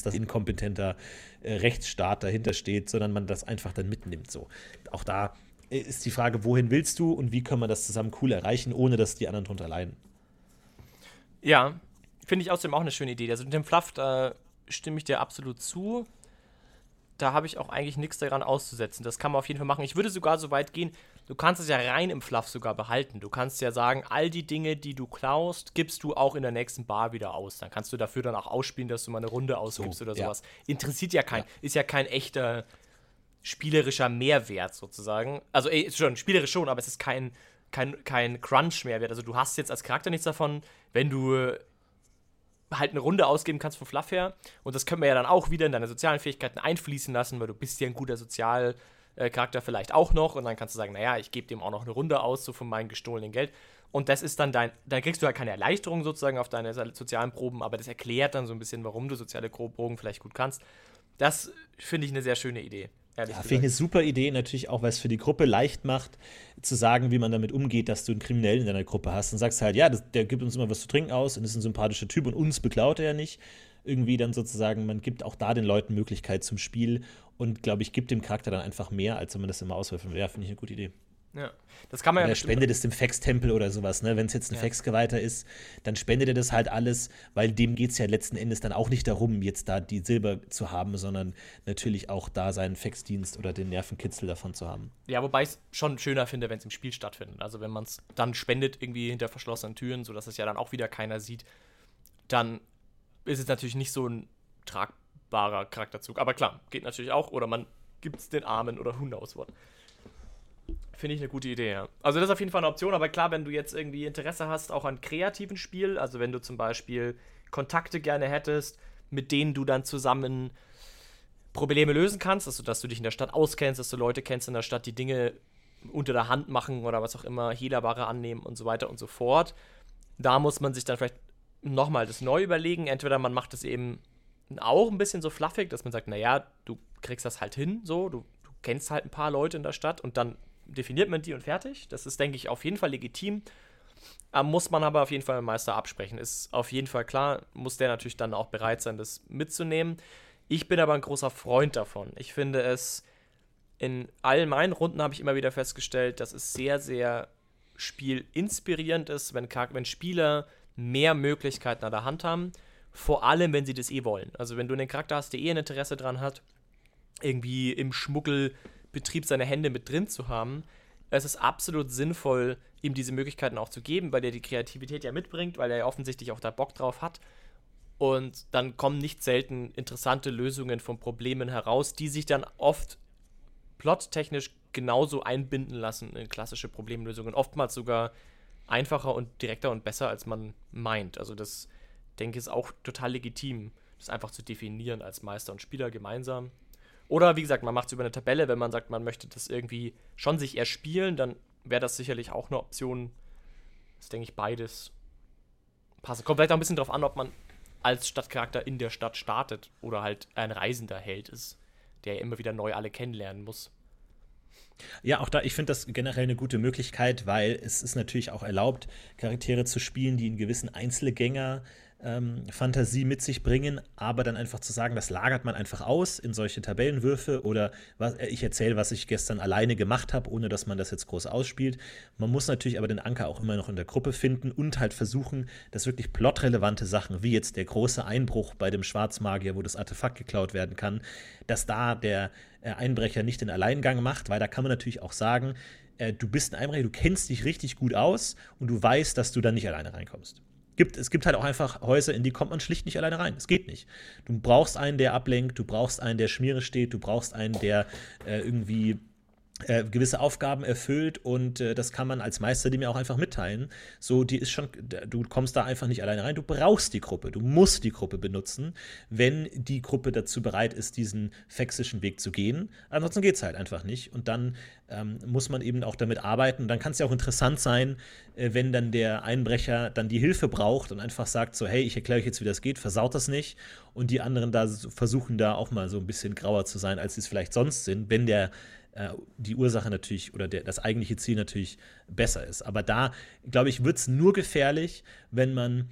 dass inkompetenter äh, Rechtsstaat dahinter steht, sondern man das einfach dann mitnimmt. So. Auch da ist die Frage, wohin willst du und wie können wir das zusammen cool erreichen, ohne dass die anderen drunter leiden. Ja, finde ich außerdem auch eine schöne Idee. Also mit dem Fluff, da stimme ich dir absolut zu. Da habe ich auch eigentlich nichts daran auszusetzen. Das kann man auf jeden Fall machen. Ich würde sogar so weit gehen, du kannst es ja rein im Fluff sogar behalten. Du kannst ja sagen, all die Dinge, die du klaust, gibst du auch in der nächsten Bar wieder aus. Dann kannst du dafür dann auch ausspielen, dass du mal eine Runde ausgibst so, oder sowas. Ja. Interessiert ja keinen. Ja. Ist ja kein echter spielerischer Mehrwert sozusagen. Also ey, schon, spielerisch schon, aber es ist kein, kein, kein Crunch-Mehrwert. Also du hast jetzt als Charakter nichts davon, wenn du halt eine Runde ausgeben kannst vom Fluff her. Und das können wir ja dann auch wieder in deine sozialen Fähigkeiten einfließen lassen, weil du bist ja ein guter Sozialcharakter vielleicht auch noch. Und dann kannst du sagen, naja, ich gebe dem auch noch eine Runde aus, so von meinem gestohlenen Geld. Und das ist dann dein, dann kriegst du halt keine Erleichterung sozusagen auf deine sozialen Proben, aber das erklärt dann so ein bisschen, warum du soziale Proben vielleicht gut kannst. Das finde ich eine sehr schöne Idee. Ja, finde ich eine super Idee, natürlich auch, weil es für die Gruppe leicht macht, zu sagen, wie man damit umgeht, dass du einen Kriminellen in deiner Gruppe hast. Dann sagst du halt, ja, das, der gibt uns immer was zu trinken aus und ist ein sympathischer Typ und uns beklaut er ja nicht. Irgendwie dann sozusagen, man gibt auch da den Leuten Möglichkeit zum Spiel und, glaube ich, gibt dem Charakter dann einfach mehr, als wenn man das immer will. Ja, finde ich eine gute Idee. Ja, das kann man oder ja. spendet es dem Fex-Tempel oder sowas, ne? Wenn es jetzt ein ja. Fex-Geweihter ist, dann spendet er das halt alles, weil dem geht es ja letzten Endes dann auch nicht darum, jetzt da die Silber zu haben, sondern natürlich auch da seinen Fex-Dienst oder den Nervenkitzel davon zu haben. Ja, wobei ich es schon schöner finde, wenn es im Spiel stattfindet. Also wenn man es dann spendet irgendwie hinter verschlossenen Türen, sodass es ja dann auch wieder keiner sieht, dann ist es natürlich nicht so ein tragbarer Charakterzug. Aber klar, geht natürlich auch. Oder man gibt es den Armen oder Hunde aus Wort. Finde ich eine gute Idee, ja. Also das ist auf jeden Fall eine Option, aber klar, wenn du jetzt irgendwie Interesse hast, auch an kreativen Spielen, also wenn du zum Beispiel Kontakte gerne hättest, mit denen du dann zusammen Probleme lösen kannst, also dass du dich in der Stadt auskennst, dass du Leute kennst in der Stadt, die Dinge unter der Hand machen oder was auch immer, Hehlerware annehmen und so weiter und so fort. Da muss man sich dann vielleicht nochmal das neu überlegen. Entweder man macht es eben auch ein bisschen so fluffig, dass man sagt, naja, du kriegst das halt hin, so, du, du kennst halt ein paar Leute in der Stadt und dann definiert man die und fertig. Das ist, denke ich, auf jeden Fall legitim. Muss man aber auf jeden Fall mit dem Meister absprechen. Ist auf jeden Fall klar, muss der natürlich dann auch bereit sein, das mitzunehmen. Ich bin aber ein großer Freund davon. Ich finde es, in all meinen Runden habe ich immer wieder festgestellt, dass es sehr, sehr spielinspirierend ist, wenn, wenn Spieler mehr Möglichkeiten an der Hand haben. Vor allem, wenn sie das eh wollen. Also, wenn du einen Charakter hast, der eh ein Interesse dran hat, irgendwie im Schmuggel Betrieb seine Hände mit drin zu haben, es ist absolut sinnvoll, ihm diese Möglichkeiten auch zu geben, weil er die Kreativität ja mitbringt, weil er ja offensichtlich auch da Bock drauf hat. Und dann kommen nicht selten interessante Lösungen von Problemen heraus, die sich dann oft plottechnisch genauso einbinden lassen in klassische Problemlösungen. Oftmals sogar einfacher und direkter und besser, als man meint. Also das, denke ich, ist auch total legitim, das einfach zu definieren als Meister und Spieler gemeinsam. Oder wie gesagt, man macht es über eine Tabelle, wenn man sagt, man möchte das irgendwie schon sich erspielen, dann wäre das sicherlich auch eine Option. Das denke ich beides passt. Kommt vielleicht auch ein bisschen darauf an, ob man als Stadtcharakter in der Stadt startet oder halt ein reisender Held ist, der immer wieder neu alle kennenlernen muss. Ja, auch da, ich finde das generell eine gute Möglichkeit, weil es ist natürlich auch erlaubt, Charaktere zu spielen, die einen gewissen Einzelgänger ähm, Fantasie mit sich bringen, aber dann einfach zu sagen, das lagert man einfach aus in solche Tabellenwürfe oder was, äh, ich erzähle, was ich gestern alleine gemacht habe, ohne dass man das jetzt groß ausspielt. Man muss natürlich aber den Anker auch immer noch in der Gruppe finden und halt versuchen, dass wirklich plotrelevante Sachen, wie jetzt der große Einbruch bei dem Schwarzmagier, wo das Artefakt geklaut werden kann, dass da der äh, Einbrecher nicht den Alleingang macht, weil da kann man natürlich auch sagen, äh, du bist ein Einbrecher, du kennst dich richtig gut aus und du weißt, dass du dann nicht alleine reinkommst. Gibt, es gibt halt auch einfach Häuser, in die kommt man schlicht nicht alleine rein. Es geht nicht. Du brauchst einen, der ablenkt, du brauchst einen, der Schmiere steht, du brauchst einen, der äh, irgendwie äh, gewisse Aufgaben erfüllt und äh, das kann man als Meister dem ja auch einfach mitteilen. So, die ist schon, du kommst da einfach nicht alleine rein. Du brauchst die Gruppe, du musst die Gruppe benutzen, wenn die Gruppe dazu bereit ist, diesen fexischen Weg zu gehen. Ansonsten geht es halt einfach nicht. Und dann ähm, muss man eben auch damit arbeiten. Und dann kann es ja auch interessant sein, äh, wenn dann der Einbrecher dann die Hilfe braucht und einfach sagt so, hey, ich erkläre euch jetzt, wie das geht, versaut das nicht. Und die anderen da versuchen da auch mal so ein bisschen grauer zu sein, als sie es vielleicht sonst sind, wenn der äh, die Ursache natürlich oder der, das eigentliche Ziel natürlich besser ist. Aber da, glaube ich, wird es nur gefährlich, wenn man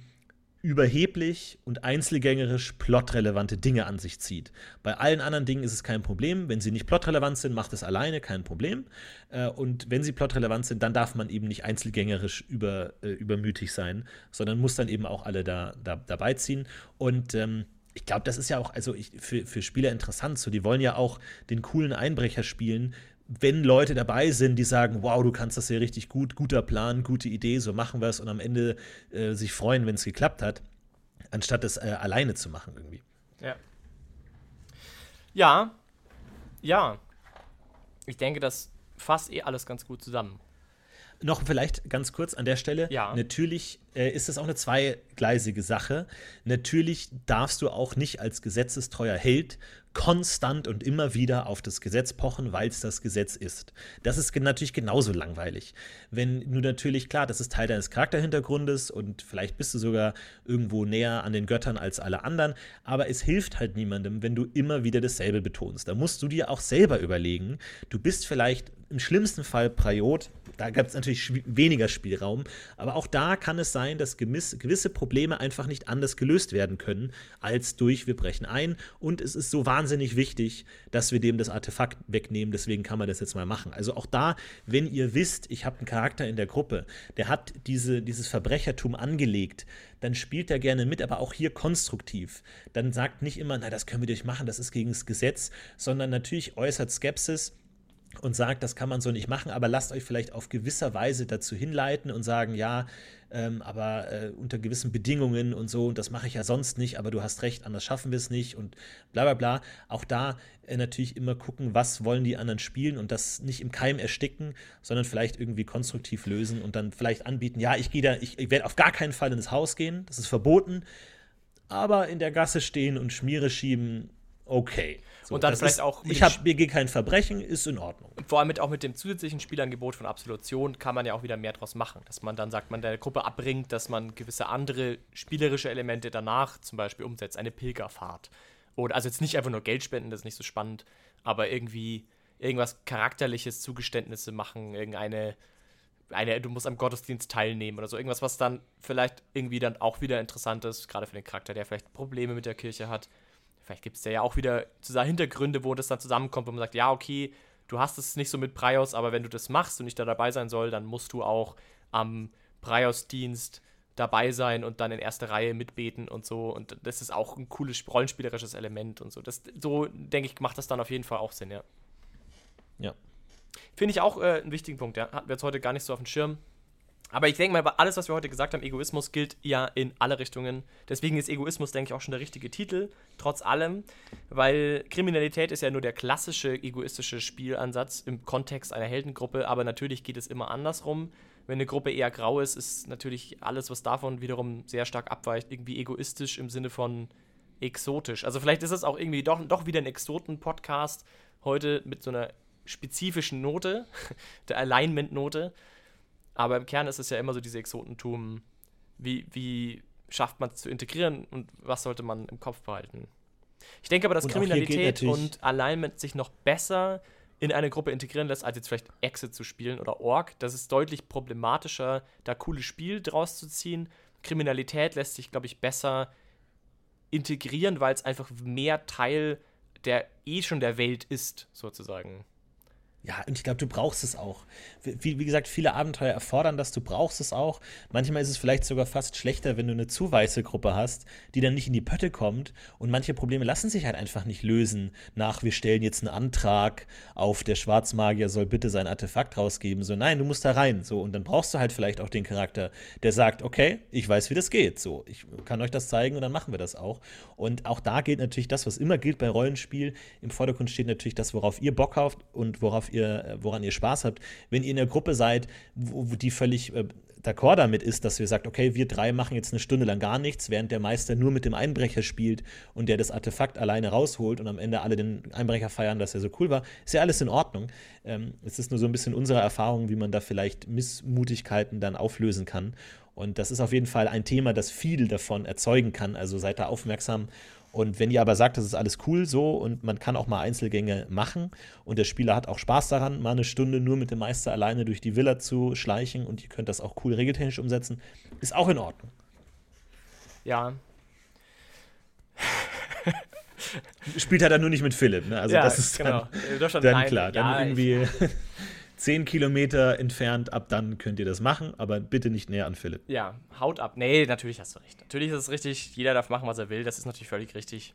überheblich und einzelgängerisch plotrelevante Dinge an sich zieht. Bei allen anderen Dingen ist es kein Problem. Wenn sie nicht plotrelevant sind, macht es alleine kein Problem. Äh, und wenn sie plotrelevant sind, dann darf man eben nicht einzelgängerisch über, äh, übermütig sein, sondern muss dann eben auch alle da, da dabei ziehen. Und ähm, ich glaube, das ist ja auch also ich, für, für Spieler interessant. So, die wollen ja auch den coolen Einbrecher spielen, wenn Leute dabei sind, die sagen, wow, du kannst das ja richtig gut, guter Plan, gute Idee, so machen wir es und am Ende äh, sich freuen, wenn es geklappt hat, anstatt es äh, alleine zu machen irgendwie. Ja. Ja. Ja. Ich denke, das fasst eh alles ganz gut zusammen. Noch vielleicht ganz kurz an der Stelle. Ja. Natürlich äh, ist es auch eine zweigleisige Sache. Natürlich darfst du auch nicht als gesetzestreuer Held konstant und immer wieder auf das Gesetz pochen, weil es das Gesetz ist. Das ist natürlich genauso langweilig. Wenn du natürlich, klar, das ist Teil deines Charakterhintergrundes und vielleicht bist du sogar irgendwo näher an den Göttern als alle anderen, aber es hilft halt niemandem, wenn du immer wieder dasselbe betonst. Da musst du dir auch selber überlegen, du bist vielleicht im schlimmsten Fall Priot, da gibt es natürlich weniger Spielraum, aber auch da kann es sein, dass gewisse Probleme einfach nicht anders gelöst werden können, als durch wir brechen ein und es ist so wahnsinnig wichtig, dass wir dem das Artefakt wegnehmen, deswegen kann man das jetzt mal machen. Also auch da, wenn ihr wisst, ich habe einen Charakter in der Gruppe, der hat diese, dieses Verbrechertum angelegt, dann spielt er gerne mit, aber auch hier konstruktiv. Dann sagt nicht immer, na, das können wir durchmachen, das ist gegen das Gesetz, sondern natürlich äußert Skepsis und sagt, das kann man so nicht machen, aber lasst euch vielleicht auf gewisser Weise dazu hinleiten und sagen, ja, ähm, aber äh, unter gewissen Bedingungen und so, und das mache ich ja sonst nicht, aber du hast recht, anders schaffen wir es nicht und bla bla bla. Auch da äh, natürlich immer gucken, was wollen die anderen spielen und das nicht im Keim ersticken, sondern vielleicht irgendwie konstruktiv lösen und dann vielleicht anbieten, ja, ich gehe da, ich, ich werde auf gar keinen Fall ins Haus gehen, das ist verboten, aber in der Gasse stehen und Schmiere schieben, okay. So, und dann vielleicht ist, auch. Ich habe mir kein Verbrechen, ist in Ordnung. Vor allem mit, auch mit dem zusätzlichen Spielangebot von Absolution kann man ja auch wieder mehr draus machen. Dass man dann sagt, man der Gruppe abbringt, dass man gewisse andere spielerische Elemente danach zum Beispiel umsetzt. Eine Pilgerfahrt. Oder also jetzt nicht einfach nur Geld spenden, das ist nicht so spannend, aber irgendwie irgendwas Charakterliches, Zugeständnisse machen, irgendeine. Eine, du musst am Gottesdienst teilnehmen oder so. Irgendwas, was dann vielleicht irgendwie dann auch wieder interessant ist, gerade für den Charakter, der vielleicht Probleme mit der Kirche hat vielleicht gibt es ja auch wieder Hintergründe, wo das dann zusammenkommt, wo man sagt, ja, okay, du hast es nicht so mit Prios, aber wenn du das machst und ich da dabei sein soll, dann musst du auch am Prios-Dienst dabei sein und dann in erster Reihe mitbeten und so. Und das ist auch ein cooles rollenspielerisches Element und so. Das, so, denke ich, macht das dann auf jeden Fall auch Sinn, ja. Ja. Finde ich auch äh, einen wichtigen Punkt, ja. Hatten wir jetzt heute gar nicht so auf dem Schirm. Aber ich denke mal, alles, was wir heute gesagt haben, Egoismus gilt ja in alle Richtungen. Deswegen ist Egoismus, denke ich, auch schon der richtige Titel, trotz allem, weil Kriminalität ist ja nur der klassische egoistische Spielansatz im Kontext einer Heldengruppe, aber natürlich geht es immer andersrum. Wenn eine Gruppe eher grau ist, ist natürlich alles, was davon wiederum sehr stark abweicht, irgendwie egoistisch im Sinne von exotisch. Also vielleicht ist es auch irgendwie doch, doch wieder ein Exoten-Podcast heute mit so einer spezifischen Note, der Alignment-Note. Aber im Kern ist es ja immer so diese Exotentum. Wie, wie schafft man es zu integrieren und was sollte man im Kopf behalten? Ich denke aber, dass und Kriminalität und Alignment sich noch besser in eine Gruppe integrieren lässt, als jetzt vielleicht Exit zu spielen oder Org. Das ist deutlich problematischer, da cooles Spiel draus zu ziehen. Kriminalität lässt sich, glaube ich, besser integrieren, weil es einfach mehr Teil der eh schon der Welt ist, sozusagen. Ja, und ich glaube, du brauchst es auch. Wie, wie, gesagt, viele Abenteuer erfordern das, du brauchst es auch. Manchmal ist es vielleicht sogar fast schlechter, wenn du eine zu weiße Gruppe hast, die dann nicht in die Pötte kommt. Und manche Probleme lassen sich halt einfach nicht lösen. Nach, wir stellen jetzt einen Antrag auf, der Schwarzmagier soll bitte sein Artefakt rausgeben. So, nein, du musst da rein. So, und dann brauchst du halt vielleicht auch den Charakter, der sagt, okay, ich weiß, wie das geht. So, ich kann euch das zeigen und dann machen wir das auch. Und auch da gilt natürlich das, was immer gilt bei Rollenspiel. Im Vordergrund steht natürlich das, worauf ihr Bock habt und worauf ihr, woran ihr Spaß habt. Wenn ihr in der Gruppe seid, wo, wo die völlig äh, d'accord damit ist, dass wir sagt, okay, wir drei machen jetzt eine Stunde lang gar nichts, während der Meister nur mit dem Einbrecher spielt und der das Artefakt alleine rausholt und am Ende alle den Einbrecher feiern, dass er so cool war, ist ja alles in Ordnung. Ähm, es ist nur so ein bisschen unsere Erfahrung, wie man da vielleicht Missmutigkeiten dann auflösen kann. Und das ist auf jeden Fall ein Thema, das viel davon erzeugen kann. Also seid da aufmerksam und wenn ihr aber sagt, das ist alles cool so und man kann auch mal Einzelgänge machen und der Spieler hat auch Spaß daran, mal eine Stunde nur mit dem Meister alleine durch die Villa zu schleichen und ihr könnt das auch cool regeltechnisch umsetzen, ist auch in Ordnung. Ja. Spielt halt dann nur nicht mit Philipp, ne? Also ja, das ist genau. dann, dann klar. Dann ja, irgendwie. 10 Kilometer entfernt, ab dann könnt ihr das machen, aber bitte nicht näher an Philipp. Ja, haut ab. Nee, natürlich hast du recht. Natürlich ist es richtig, jeder darf machen, was er will, das ist natürlich völlig richtig.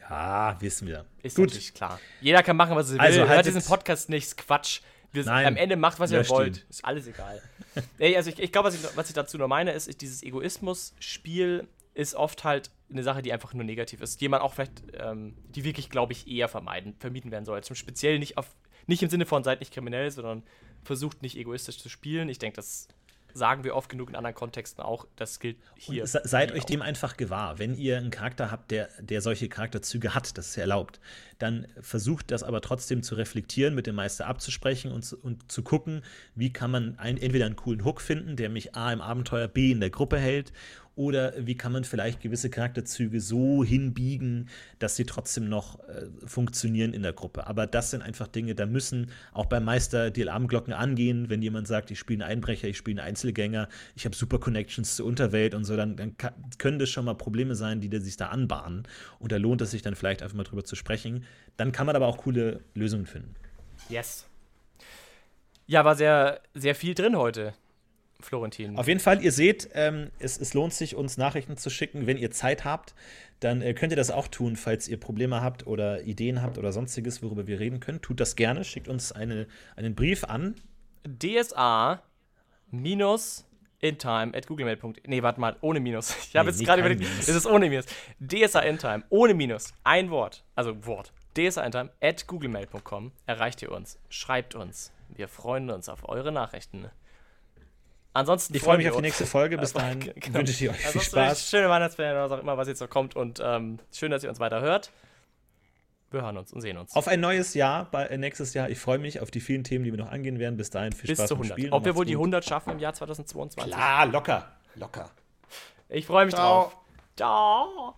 Ja, wissen wir. Ist Gut. natürlich klar. Jeder kann machen, was er will. Also Hört diesen Podcast nicht, Quatsch. Wir, Nein, am Ende macht, was ihr wollt. Ihn. Ist alles egal. Ey, also ich, ich glaube, was ich, was ich dazu nur meine, ist, ist dieses Egoismus-Spiel ist oft halt eine Sache, die einfach nur negativ ist, die man auch vielleicht, ähm, die wirklich, glaube ich, eher vermeiden, vermieden werden soll. Zum speziell nicht auf Nicht im Sinne von seid nicht kriminell, sondern versucht nicht egoistisch zu spielen. Ich denke, das sagen wir oft genug in anderen Kontexten auch. Das gilt hier. Se seid euch auch. dem einfach gewahr. Wenn ihr einen Charakter habt, der, der solche Charakterzüge hat, das ist ja erlaubt, dann versucht das aber trotzdem zu reflektieren, mit dem Meister abzusprechen und, und zu gucken, wie kann man ein, entweder einen coolen Hook finden, der mich A im Abenteuer, B in der Gruppe hält oder wie kann man vielleicht gewisse Charakterzüge so hinbiegen, dass sie trotzdem noch äh, funktionieren in der Gruppe. Aber das sind einfach Dinge, da müssen auch beim Meister die Alarmglocken angehen, wenn jemand sagt, ich spiele einen Einbrecher, ich spiele einen Einzelgänger, ich habe super Connections zur Unterwelt und so, dann, dann können das schon mal Probleme sein, die sich da anbahnen. Und da lohnt es sich dann vielleicht einfach mal drüber zu sprechen. Dann kann man aber auch coole Lösungen finden. Yes. Ja, war sehr, sehr viel drin heute. Florentin. Auf jeden Fall, ihr seht, ähm, es, es, lohnt sich, uns Nachrichten zu schicken. Wenn ihr Zeit habt, dann äh, könnt ihr das auch tun, falls ihr Probleme habt oder Ideen habt oder sonstiges, worüber wir reden können. Tut das gerne, schickt uns eine, einen Brief an. DSA minus intime at googlemail.de. Nee, warte mal, ohne Minus. Ich habe nee, jetzt gerade überlegt, es ist ohne Minus. DSA intime, ohne Minus, ein Wort, also Wort. DSA intime at googlemail.com erreicht ihr uns, schreibt uns. Wir freuen uns auf eure Nachrichten. Ansonsten ich freue mich auf die nächste Folge. Bis dahin genau. wünsche ich euch Ansonsten viel Spaß. Schöne Weihnachtsferien, was auch immer, was jetzt noch kommt. Und ähm, schön, dass ihr uns weiter hört. Wir hören uns und sehen uns. Auf ein neues Jahr, bei, äh, nächstes Jahr. Ich freue mich auf die vielen Themen, die wir noch angehen werden. Bis dahin viel Bis Spaß zu 100. Spielen. Ob wir wohl die 100 schaffen im Jahr 2022? Klar, locker. Locker. Ich freue mich Ciao. drauf. Ciao.